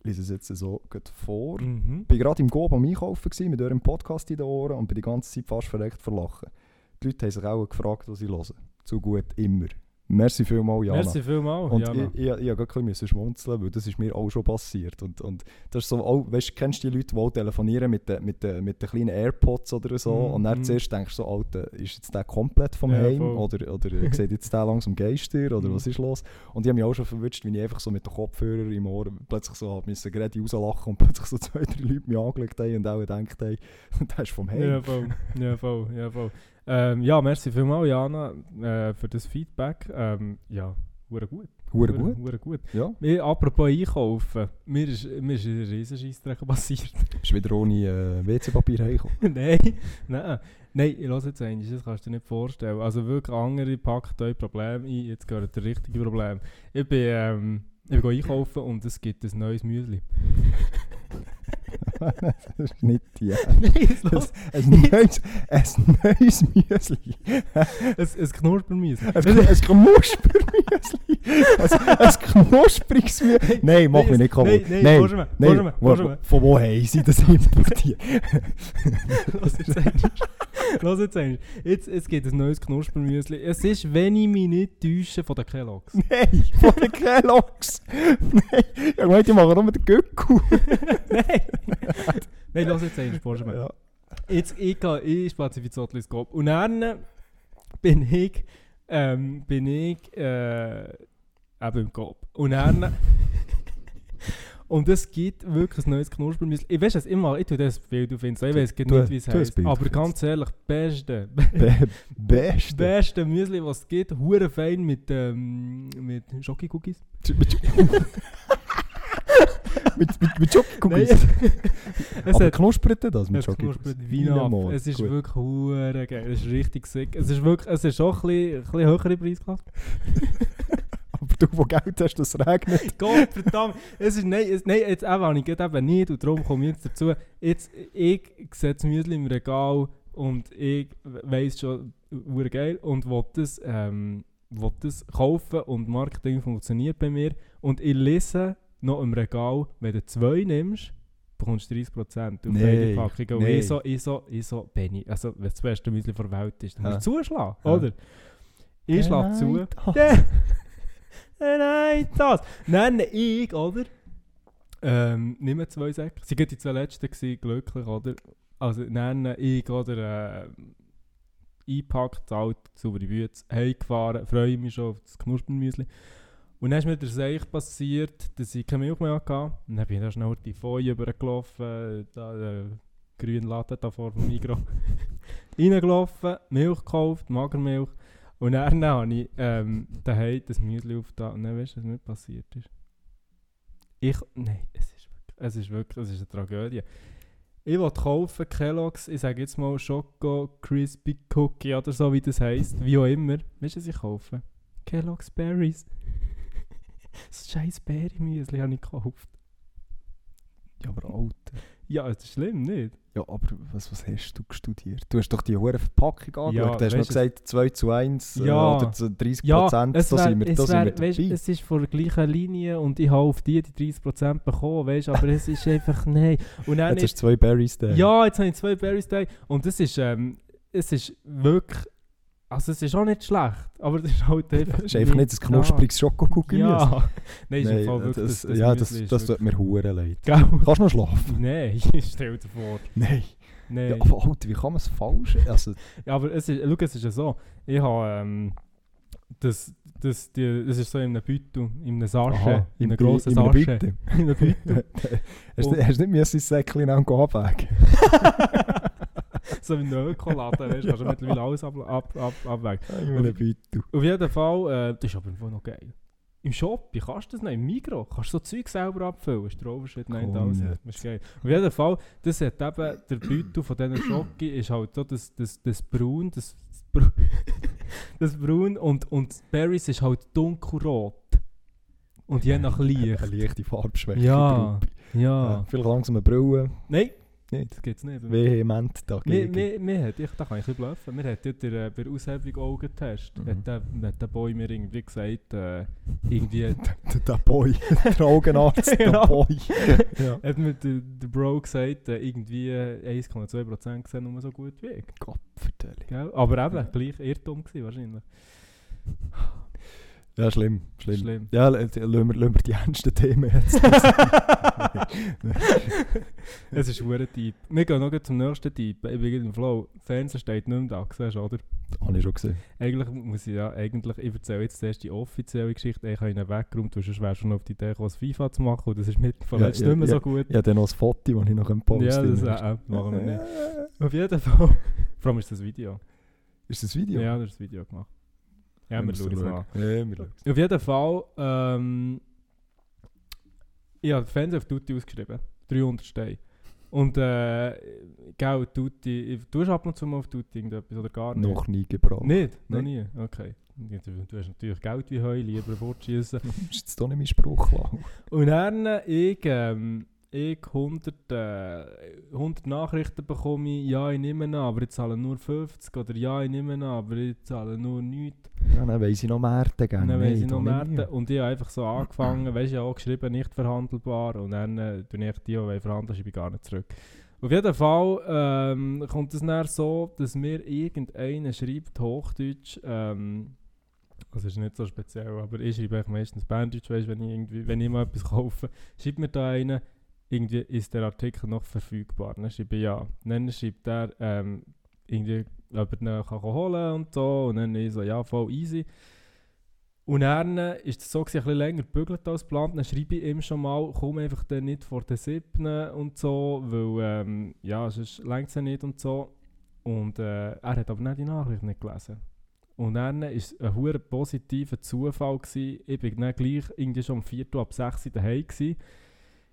ich lese es jetzt so gut vor, Mhm. Ich war gerade im Gob am Einkaufen gewesen, mit eurem Podcast in den Ohren und bin die ganze Zeit fast verreckt vor Lachen. Die Leute haben sich auch gefragt, was sie hören. Zu gut immer. Merci vielmals, Jana. Merci vielmals, Und Jana. ich, ich, ich, ich musste ein bisschen schmunzeln, weil das ist mir auch schon passiert. Und, und das ist so, auch, weißt, kennst du die Leute, die auch telefonieren mit den mit den- mit den kleinen Airpods oder so? Mhm, Und dann mhm. zuerst denkst du so, Alter, ist jetzt der komplett vom Ja, Heim? voll. Oder, oder (laughs) sieht jetzt der langsam Geister? Oder Mhm. was ist los? Und ich habe mich auch schon verwünscht, wie ich einfach so mit den Kopfhörern im Ohr plötzlich so hab müssen gerade rauslachen und (laughs) plötzlich so zwei, drei Leute mich angeschaut haben und auch gedacht haben, (laughs) der ist vom Heim. Ja, voll. Ja, voll. Ja, voll. Ähm, ja, merci vielmals, Jana, äh, für das Feedback. Ähm, ja, hure gut. Hure gut. Hure gut. Ja, Mir, apropos einkaufen, mir ist, mir ist ein Riesenscheissdreck passiert. bist wieder ohne äh, WC-Papier (laughs) heimgekommen. nein, nein. Nein, ich höre jetzt eins, das kannst du dir nicht vorstellen. Also wirklich andere packt euch Probleme ein, jetzt gehört der richtige Problem. Ich bin, ähm, ich bin einkaufen und es gibt ein neues Müsli. (laughs) das ist nicht die. (laughs) nein, es Das, ein, neues, ein neues Müsli. ein, ein Knuspermüsli. Ein, ein Knuspermüsli. Ein, ein knuspriges Müsli. Nein, mach mich nicht kaputt. Nein, nein, nein, von wo haben sie das importiert? Lass jetzt eins. Lass jetzt eins. Jetzt, es gibt ein neues Knuspermüsli. Es ist, wenn ich mich nicht täusche, von den Kelloggs. Nein, von den Kelloggs. Nein, ich meine, die machen nur den Göcku. (laughs) Nein! (laughs) Nein, lass jetzt eins, Porsche. Ja. Jetzt, ich gehe, ich spazifiziere Zottlis Gop. Und dann bin ich, ähm, bin ich, äh, eben im Gop. Und dann... (laughs) Und es gibt wirklich ein neues Knuspermüsli. Ich weiß es immer, ich tue das Bild auf Insta, ich weiß nicht, wie es heißt. Aber ganz ehrlich, beste, Be (laughs) beste. beste Müsli, was es gibt. Hure fein mit, ähm, mit Schoki-Cookies. Mit, mit, mit, es Aber knuspert das mit es Schoki-Cookies? knuspert wie Es ist gut. wirklich hure geil. Es ist richtig sick. Es ist wirklich, es ist auch ein bisschen, ein bisschen höhere Preisklasse. Aber du, wo Geld hast, das regnet. Gott verdammt. Es ist, nein, es, nein, jetzt eben habe ich gerade eben nicht und darum komme ich jetzt dazu. Jetzt, ich sehe das Müsli im Regal und ich weiss schon, hure geil und will das, ähm, will das kaufen und Marketing funktioniert bei mir. Und ich lese noch im Regal, wenn du zwei nimmst, bekommst du 30% auf Nein, beide Packungen. Und nein. ich so, ich so, ich so, Benny, also wenn das beste Müsli der Welt ist, dann musst du zuschlagen, Ja. oder? Ich schlage zu. Nein, das. Nein, nein, ich, oder? Ähm, nimm zwei Säcke. Sie waren die zwei letzten, gewesen, glücklich, oder? Also nenne ich, oder? Äh, eingepackt, zahlt, saubere Bütze, heimgefahren, freue mich schon auf das Knuspermüsli. Und dann ist mir der Seich passiert, dass ich keine Milch mehr hatte. Und dann bin ich da schnell die Folie übergelaufen, da, der grüne Latte da vor dem Migros. (laughs) Reingelaufen, Milch gekauft, Magermilch. Und dann habe ich ähm, daheim das Müsli aufgetan. Und dann weißt du, was mir passiert ist? Ich. Nein, es ist wirklich, es ist wirklich es ist eine Tragödie. Ich wollte kaufen Kellogg's, ich sage jetzt mal Schoko Crispy Cookie oder so, wie das heisst. Wie auch immer. Weißt du, was ich kaufe? Kellogg's Berries. (laughs) das scheiß Berry-Müsli habe ich gekauft. Ja, aber Alter. Ja, es ist schlimm, nicht? Ja, aber was, was hast du studiert? Du hast doch die hohe Verpackung Ja, angeschaut. du hast noch gesagt 2 zu 1 äh, Ja. oder zu 30 Ja, Prozent. da sind wir, da sind wir weißt, es ist von der gleichen Linie und ich habe auf die die 30% bekommen, weißt, aber es ist einfach, (laughs) nein. Und dann Jetzt ist, hast du zwei Berries da. ja, jetzt habe ich zwei Berries da und das ist, ähm, es ist wirklich, also es ist auch nicht schlecht, aber es ist halt einfach... Das ist einfach nicht ein knuspriges Schokokugel. Ja, (laughs) nein, ist Nein, wirklich das, das, das ja, das, ist das tut mir hure leid. Gell? (laughs) Kannst du noch schlafen? Nein, (laughs) stell dir vor. Nein. Nein. Ja, aber Alter, wie kann man es falsch? Also, Ja, aber es ist, schau, es ist ja so, ich habe, ähm, das, das, die, das ist so in einem Beutel, in einem Sarge, aha, in einem Bi- grossen in einem Sarge. Bitte. In einem Beutel. hast, du, hast du nicht müssen sein Säckchen abwägen? So wie ein Ökoladen, weißt du, kannst du mittlerweile alles ab, ab, ab, abwägen. Einem Bitte. Auf jeden Fall, äh, das ist aber einfach noch geil. Im Shop, wie kannst du das noch? Im Migros kannst du so Zeug selber abfüllen. Ist der Komm 9000. jetzt. Das ist geil. Auf jeden Fall, das hat eben, der Beutel von diesen Schoki ist halt so das, das, das Braun, das, das, Bra- (laughs) das Braun und, und das Berries ist halt dunkelrot. Und je nach Licht. Eine leichte Farbschwäche. Ja, Ja. ja. Vielleicht langsam eine Brille. Nein, Nicht. das gibt's nicht. Vehement dagegen. mir, mir hat, ich, da kann ich ein bluffen, mir hat ja äh, bei der Aushebung Augentest, Mhm. hat, der, hat der Boy mir irgendwie gesagt, äh, irgendwie (laughs) Der, der Boy. der Augenarzt. Der. (laughs) Boy. (laughs) ja. hat mir der, der Bro gesagt, äh, irgendwie äh, 1,2% sehen nur so gut wie ich. Gott? Aber eben, gleich Irrtum gewesen wahrscheinlich. Ja, schlimm. Schlimm. Schlimm. Ja, lassen wir, lassen wir die ernsten Themen jetzt. (laughs) (laughs) Es ist ein Typ. Wir gehen noch zum nächsten Typ. Ich bin im Flow. Fernsehen steht nicht mehr da, siehst du, oder? Habe ich schon gesehen. Eigentlich muss ich ja, eigentlich, ich erzähle jetzt zuerst die offizielle Geschichte. Ich habe ihn weggeräumt, weil sonst wärst du schon auf die Idee gekommen, FIFA zu machen. Und das ist mit Ja, jetzt ja, nicht mehr ja. so gut. Habe dann noch ein Foto, das ich noch posten Ja, das kann. äh, machen wir nicht. (laughs) Auf jeden Fall. Vor allem ist das Video. Ist das Video? Ja, das ist das Video gemacht. Ja, wir schauen es mal. Ja. Auf jeden Fall, ähm, ich habe Fernseher auf Tutti ausgeschrieben. 300 Steine. Und, äh, gell, Tutti, du hast ab und zu mal auf Tutti irgendetwas oder gar nicht? Noch nie gebracht. Nicht? Noch nie? Okay. Du, du hast natürlich Geld wie Heu, lieber fortschießen. (laughs) Ist jetzt doch nicht mein Spruch. Und dann, ich, ähm, ich 100, äh, 100 Nachrichten bekomme, ich, ja, ich nehme an, aber ich zahle nur 50. Oder ja, ich nehme an, aber ich zahle nur nichts. Ja, dann weiss ich noch gerne. Und dann weiss ich noch Märkte. Und ich habe einfach so angefangen, weißt du, ja auch geschrieben, nicht verhandelbar. Und dann äh, tue ich die, die verhandeln, ich gar nicht zurück. Auf jeden Fall ähm, kommt es dann so, dass mir irgendeiner schreibt, Hochdeutsch, ähm, das ist nicht so speziell, aber ich schreibe eigentlich meistens Berndeutsch, weißt, wenn ich irgendwie, wenn ich mal etwas kaufe, schreibt mir da einer, irgendwie ist der Artikel noch verfügbar. Dann schreibe ich ja. Dann schreibt er, ähm, irgendwie, ob er ihn kann holen und so. Und dann ich so, ja, voll easy. Und dann äh, ist es so, gewesen, ein bisschen länger gebügelt als geplant. Dann schreibe ich ihm schon mal, komm einfach dann nicht vor den 7. und so, weil, ähm, ja, sonst längt ja nicht und so. Und äh, er hat aber nicht die Nachricht nicht gelesen. Und dann war es ein hure positiver Zufall. Gewesen. Ich bin dann gleich irgendwie schon um 4 Uhr ab 6 Uhr daheim. Gewesen.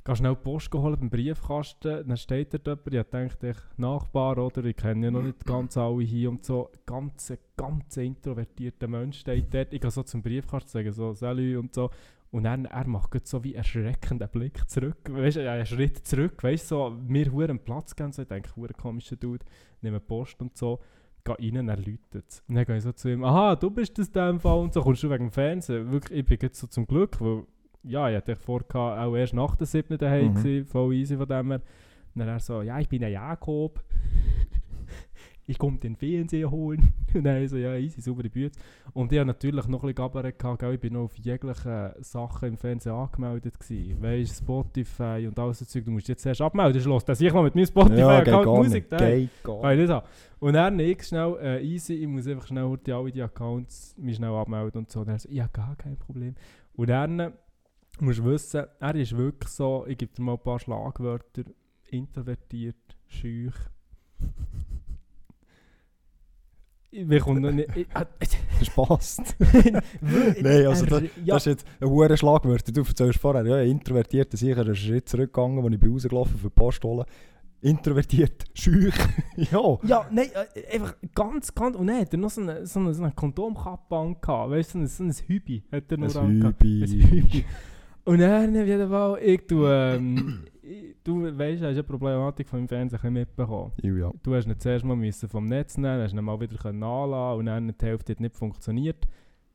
Geh schnell die Post geholt beim Briefkasten, dann steht dort jemand, ich ich Nachbar oder ich kenne ja noch nicht ganz alle hier und so. Ganz, ganz introvertierter Mensch steht dort. Ich gehe so zum Briefkasten, sage so «Salut» und so. Und dann, er macht so wie erschreckenden Blick zurück. Weißt du, einen Schritt zurück, weißt du, so, mir hure Platz geben. So, ich denke, hure komischer Dude, nehme Post und so. Gehe rein er läutet. Und dann gehe ich so zu ihm, aha, du bist das in dem Fall und so, kommst du wegen dem Fernsehen? Wirklich, ich bin jetzt so zum Glück, weil, ja, ich hatte vor, auch erst nach der 7. daheim Mhm. gewesen, voll easy von dem her. Und dann er so, ja, ich bin ein Jakob. (laughs) ich komme den Fernseher holen. (laughs) Und dann so, ja, easy, saubere Büte. Und ich hatte natürlich noch ein bisschen gehabt, ich bin noch auf jegliche Sachen im Fernsehen angemeldet gewesen. Weißt Spotify und alles so Zeug, du musst jetzt erst abmelden, schloss, dass ich noch mit meinem Ja, Spotify-Account geht gar Musik nicht. Geht gar nicht. Und dann ich schnell, äh, easy, ich muss einfach schnell heute alle die Accounts mich schnell abmelden und so. Und er so, ja, gar kein Problem. Und dann äh, musst du wissen, er ist wirklich so, ich gebe dir mal ein paar Schlagwörter, introvertiert, schüch. Wir kommen noch nicht... Ich, äh, (laughs) Das passt. (laughs) Nein, also da, ja, Das ist jetzt ein hoher Schlagwort. Du erzählst vorher, ja, introvertiert, sicher einen Schritt zurückgegangen, als ich bin rausgelaufen für die Post holen. Introvertiert, (laughs) schüch. ja. Ja, nein, äh, einfach ganz, ganz. Und dann hat er noch so eine, so eine, so eine Kondomkappe angehabt. Weißt du, so ein, so ein Hübi hat er noch Ein angehabt. Ein Hübi. Und dann auf jeden Fall, ich tu, ähm, (clears throat) ich, du weißt, du hast die Problematik vom Fernsehen ein mitbekommen. Ja. Du hast ihn zuerst mal müssen vom Netz nehmen, hast ihn mal wieder anlassen und dann die Hälfte hat nicht funktioniert.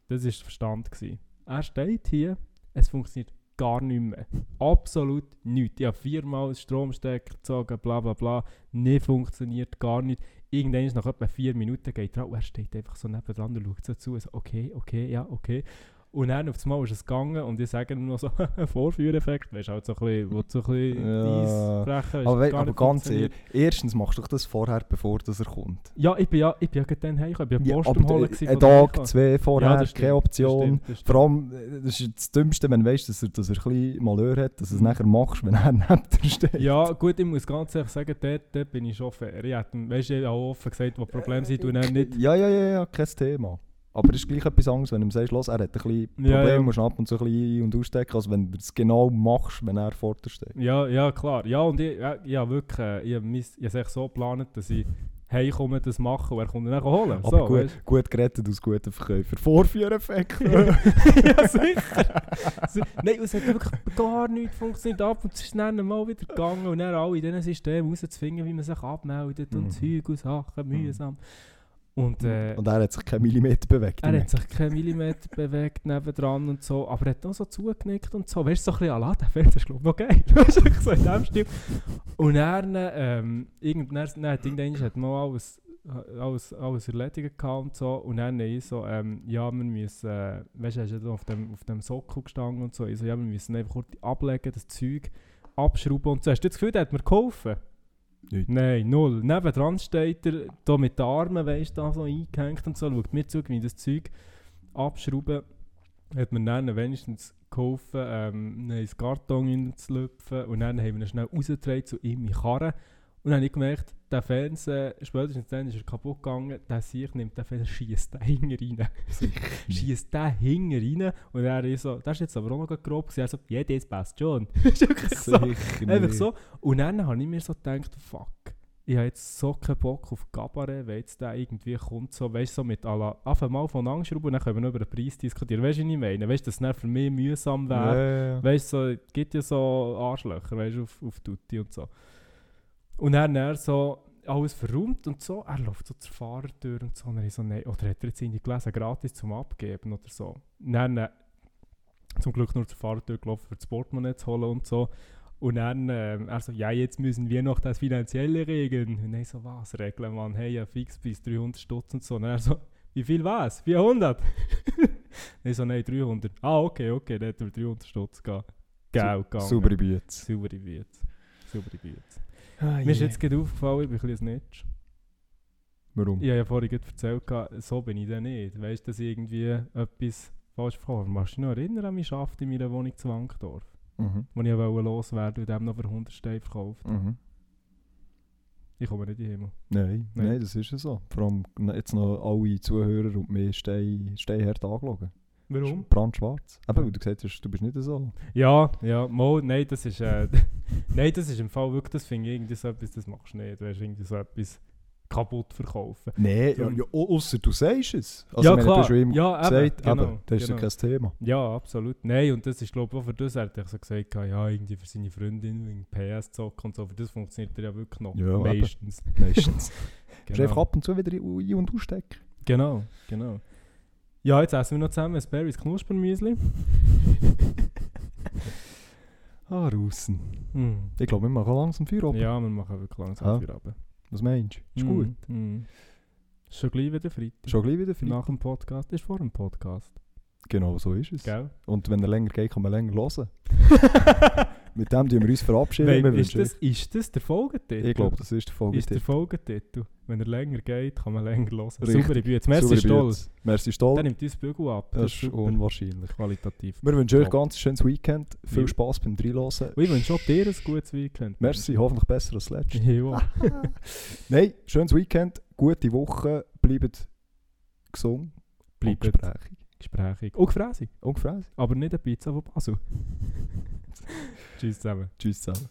Das war der Verstand. Gewesen. Er steht hier, es funktioniert gar nicht mehr. Absolut nichts. Ich habe viermal Stromstecker gezogen, bla bla bla. Nicht funktioniert, gar nicht. Irgendwann ist nach etwa vier Minuten geht er, und er steht einfach so nebendran und schaut so zu. So, okay, okay, ja, okay. Und dann auf einmal ist es gegangen und ich sage ihm noch so, (laughs) Vorführeffekt, weißt du, halt so ein bisschen, wo du so ein bisschen Ja. Brechen Aber, aber ganz ehrlich, erstens machst du das vorher, bevor das er kommt. Ja, ich bin ja, ich bin ja gerade dann heimgekommen. Ich bin ja Post aber am Holen. gewesen ein Tag, zwei vorher, Ja, das stimmt, keine das Option. stimmt, das stimmt. Vor allem, äh, das ist das Dümmste, wenn du weißt, dass er, dass er ein bisschen Malheur hat, dass du es nachher machst, wenn er (laughs) neben dir steht. Ja, gut, ich muss ganz ehrlich sagen, dort, dort bin ich fair. Ich ihm- weißt du, auch offen gesagt, wo Probleme sind und er nicht. Ja, ja, ja, ja, kein Thema. Aber es ist gleich etwas anderes, wenn du ihm sagst, los, er hat ein bisschen Probleme, Ja, ja. musst ab und zu ein bisschen ein- und ausstecken, als wenn du es genau machst, wenn er vor dir steht. Ja, ja, klar. Ja, und ich, ja, habe wirklich, äh, ich habe mis- ich habe es echt so geplant, dass ich heimkomme, das mache und er kommt ihn dann holen. Aber so, gut, gut gerettet aus guten Verkäufer. Vorführeffekt. (laughs) ja, sicher. (laughs) Si- Nein, es hat wirklich gar nichts funktioniert. Ab und zu ist es dann mal wieder gegangen und dann alle in diesen Systemen rauszufinden, wie man sich abmeldet und Mhm. Zeug und Sachen, mühsam. Und, äh, und er hat sich keinen Millimeter bewegt. Er hat sich keinen Millimeter bewegt nebendran und so, aber er hat auch so zugenickt und so. Weißt du, so ein bisschen, ah, der Film, das ist glaube ich noch geil. (laughs) Weißt du, so in dem Stil. Und dann, ähm, irgendwann, dann hat irgendwann hat mal alles, alles, alles erledigt gehabt und so. Und dann ich so, ähm, ja, wir müssen, äh, weißt du, er ist ja auf dem, auf dem Sockel gestanden und so. Ich so, ja, wir müssen einfach kurz ablegen, das Zeug abschrauben und so. Hast du das Gefühl, der hat mir geholfen? Nicht. Nein, null. Nebendran steht er, da mit den Armen, weißt du, so eingehängt und so, schaut mir zu, wie das Zeug abschrauben. Hat mir dann wenigstens geholfen, ähm, einen Karton reinzulüpfen und dann haben wir ihn schnell rausgetragen zu ihm in Karre. Und dann habe ich gemerkt, der Fernseher, spätestens dann ist er kaputt gegangen, der sich nimmt den Fernseher, schießt den hinten rein. schießt den hinten rein und er ist so, das ist jetzt aber auch noch grob gewesen, er so, ja, das passt schon. (laughs) ist wirklich so. Einfach so. Und dann habe ich mir so gedacht, fuck, ich habe jetzt so keinen Bock auf Gabaret, weil jetzt der irgendwie kommt, so, weißt du, so mit aller, einfach mal von anschrauben und dann können wir noch über den Preis diskutieren. Weißt du, was ich meine? Weißt du, dass es für mich mühsam Ja, wäre. ja, ja. Weißt du, so, es gibt ja so Arschlöcher, weißt du, auf, auf Tutti und so. Und dann er so alles verräumt und so, er läuft so zur Fahrertür und so, und ich so, nein, oder hat er jetzt irgendwie gelesen, gratis zum Abgeben oder so. Und dann, äh, zum Glück nur zur Fahrertür gelaufen, für das Portemonnaie zu holen und so. Und dann, ähm, er so, ja, jetzt müssen wir noch das Finanzielle regeln. Und ich so, was regeln, Mann? Hey, ja, fix bis 300 Stutz und so. Und er so, wie viel was? 400? (laughs) ich so, nein, 300. Ah, okay, okay, dann hat er 300 Stutz gehabt. Geld gegangen. Saubere Büte. Saubere Bütze. Saubere Bütze. Mir ist jetzt gerade aufgefallen, ich bin ein bisschen ein Snitch. Warum? Ich habe ja vorhin gerade erzählt, so bin ich dann nicht. Weißt du, dass ich irgendwie etwas falsch verkaufe? Machst du dich noch erinnern an meinen Schaft in meiner Wohnung zu Wankdorf? Mhm. Wo ich wollte loswerden und dem noch für 100 Steine verkauft. Mhm. Ich komme nicht in den Himmel. Nein, Nein. nein, das ist ja so. Vor allem jetzt noch alle Zuhörer und mir stehen steinhart angeschaut. Warum? Brandschwarz. Eben, weil du gesagt hast, du bist nicht so. Ja, ja, mal, nein, das ist, äh, (laughs) nein, das ist im Fall wirklich, das finde ich irgendwie so etwas, das machst du nicht. Du hast irgendwie so etwas kaputt verkaufen. Nein, ja, ja, außer du sagst es. Also, ja, meine, klar. Du ihm ja, gesagt, genau, eben, das ist genau. ja kein Thema. Ja, absolut. Nein, und das ist, glaube ich, auch für das, er hat er so gesagt, ja, irgendwie für seine Freundin, wegen PS zocken und so, für das funktioniert er ja wirklich noch. Ja, eben. Meistens. Meistens. (laughs) Du einfach Genau. ab und zu wieder ein- und ausstecken. genau, genau. Ja, jetzt essen wir noch zusammen ein Berries Knuspermüsli. (laughs) Ah, Russen. Mm. Ich glaube, wir machen langsam Feuer ab. Ja, wir machen wirklich langsam Ah. für Abend. Was meinst du? Ist gut. Mm. Schon gleich wieder Freitag. Schon gleich wieder Freitag. Nach dem Podcast. Ist vor dem Podcast. Genau so ist es. Gell? Und wenn er länger geht, kann man länger hören. (laughs) Mit dem tun wir uns verabschieden. Nein, ist, das, ist das der Folgetitel? ich glaube, das ist der Folge. Ist der Folgetitel. Wenn er länger geht, kann man länger hören. Saubere Bütze. Merci stolz. Merci Der Stolz. nimmt uns Bügel ab. Das ist super. unwahrscheinlich. Qualitativ. Wir wünschen euch ein ganz schönes Weekend. Viel Ja. Spass beim Dreilosen. Ich wünsche auch dir ein gutes Weekend. Merci, hoffentlich besser als das letzte. Ja. (laughs) Nein, schönes Weekend, gute Woche, bleibt gesund, Bleibt gesprächig. gesprächig. Und gefräßig. Und gefräßig. Aber nicht eine Pizza von Basel. (laughs) Tschüss zusammen. Tschüss zusammen.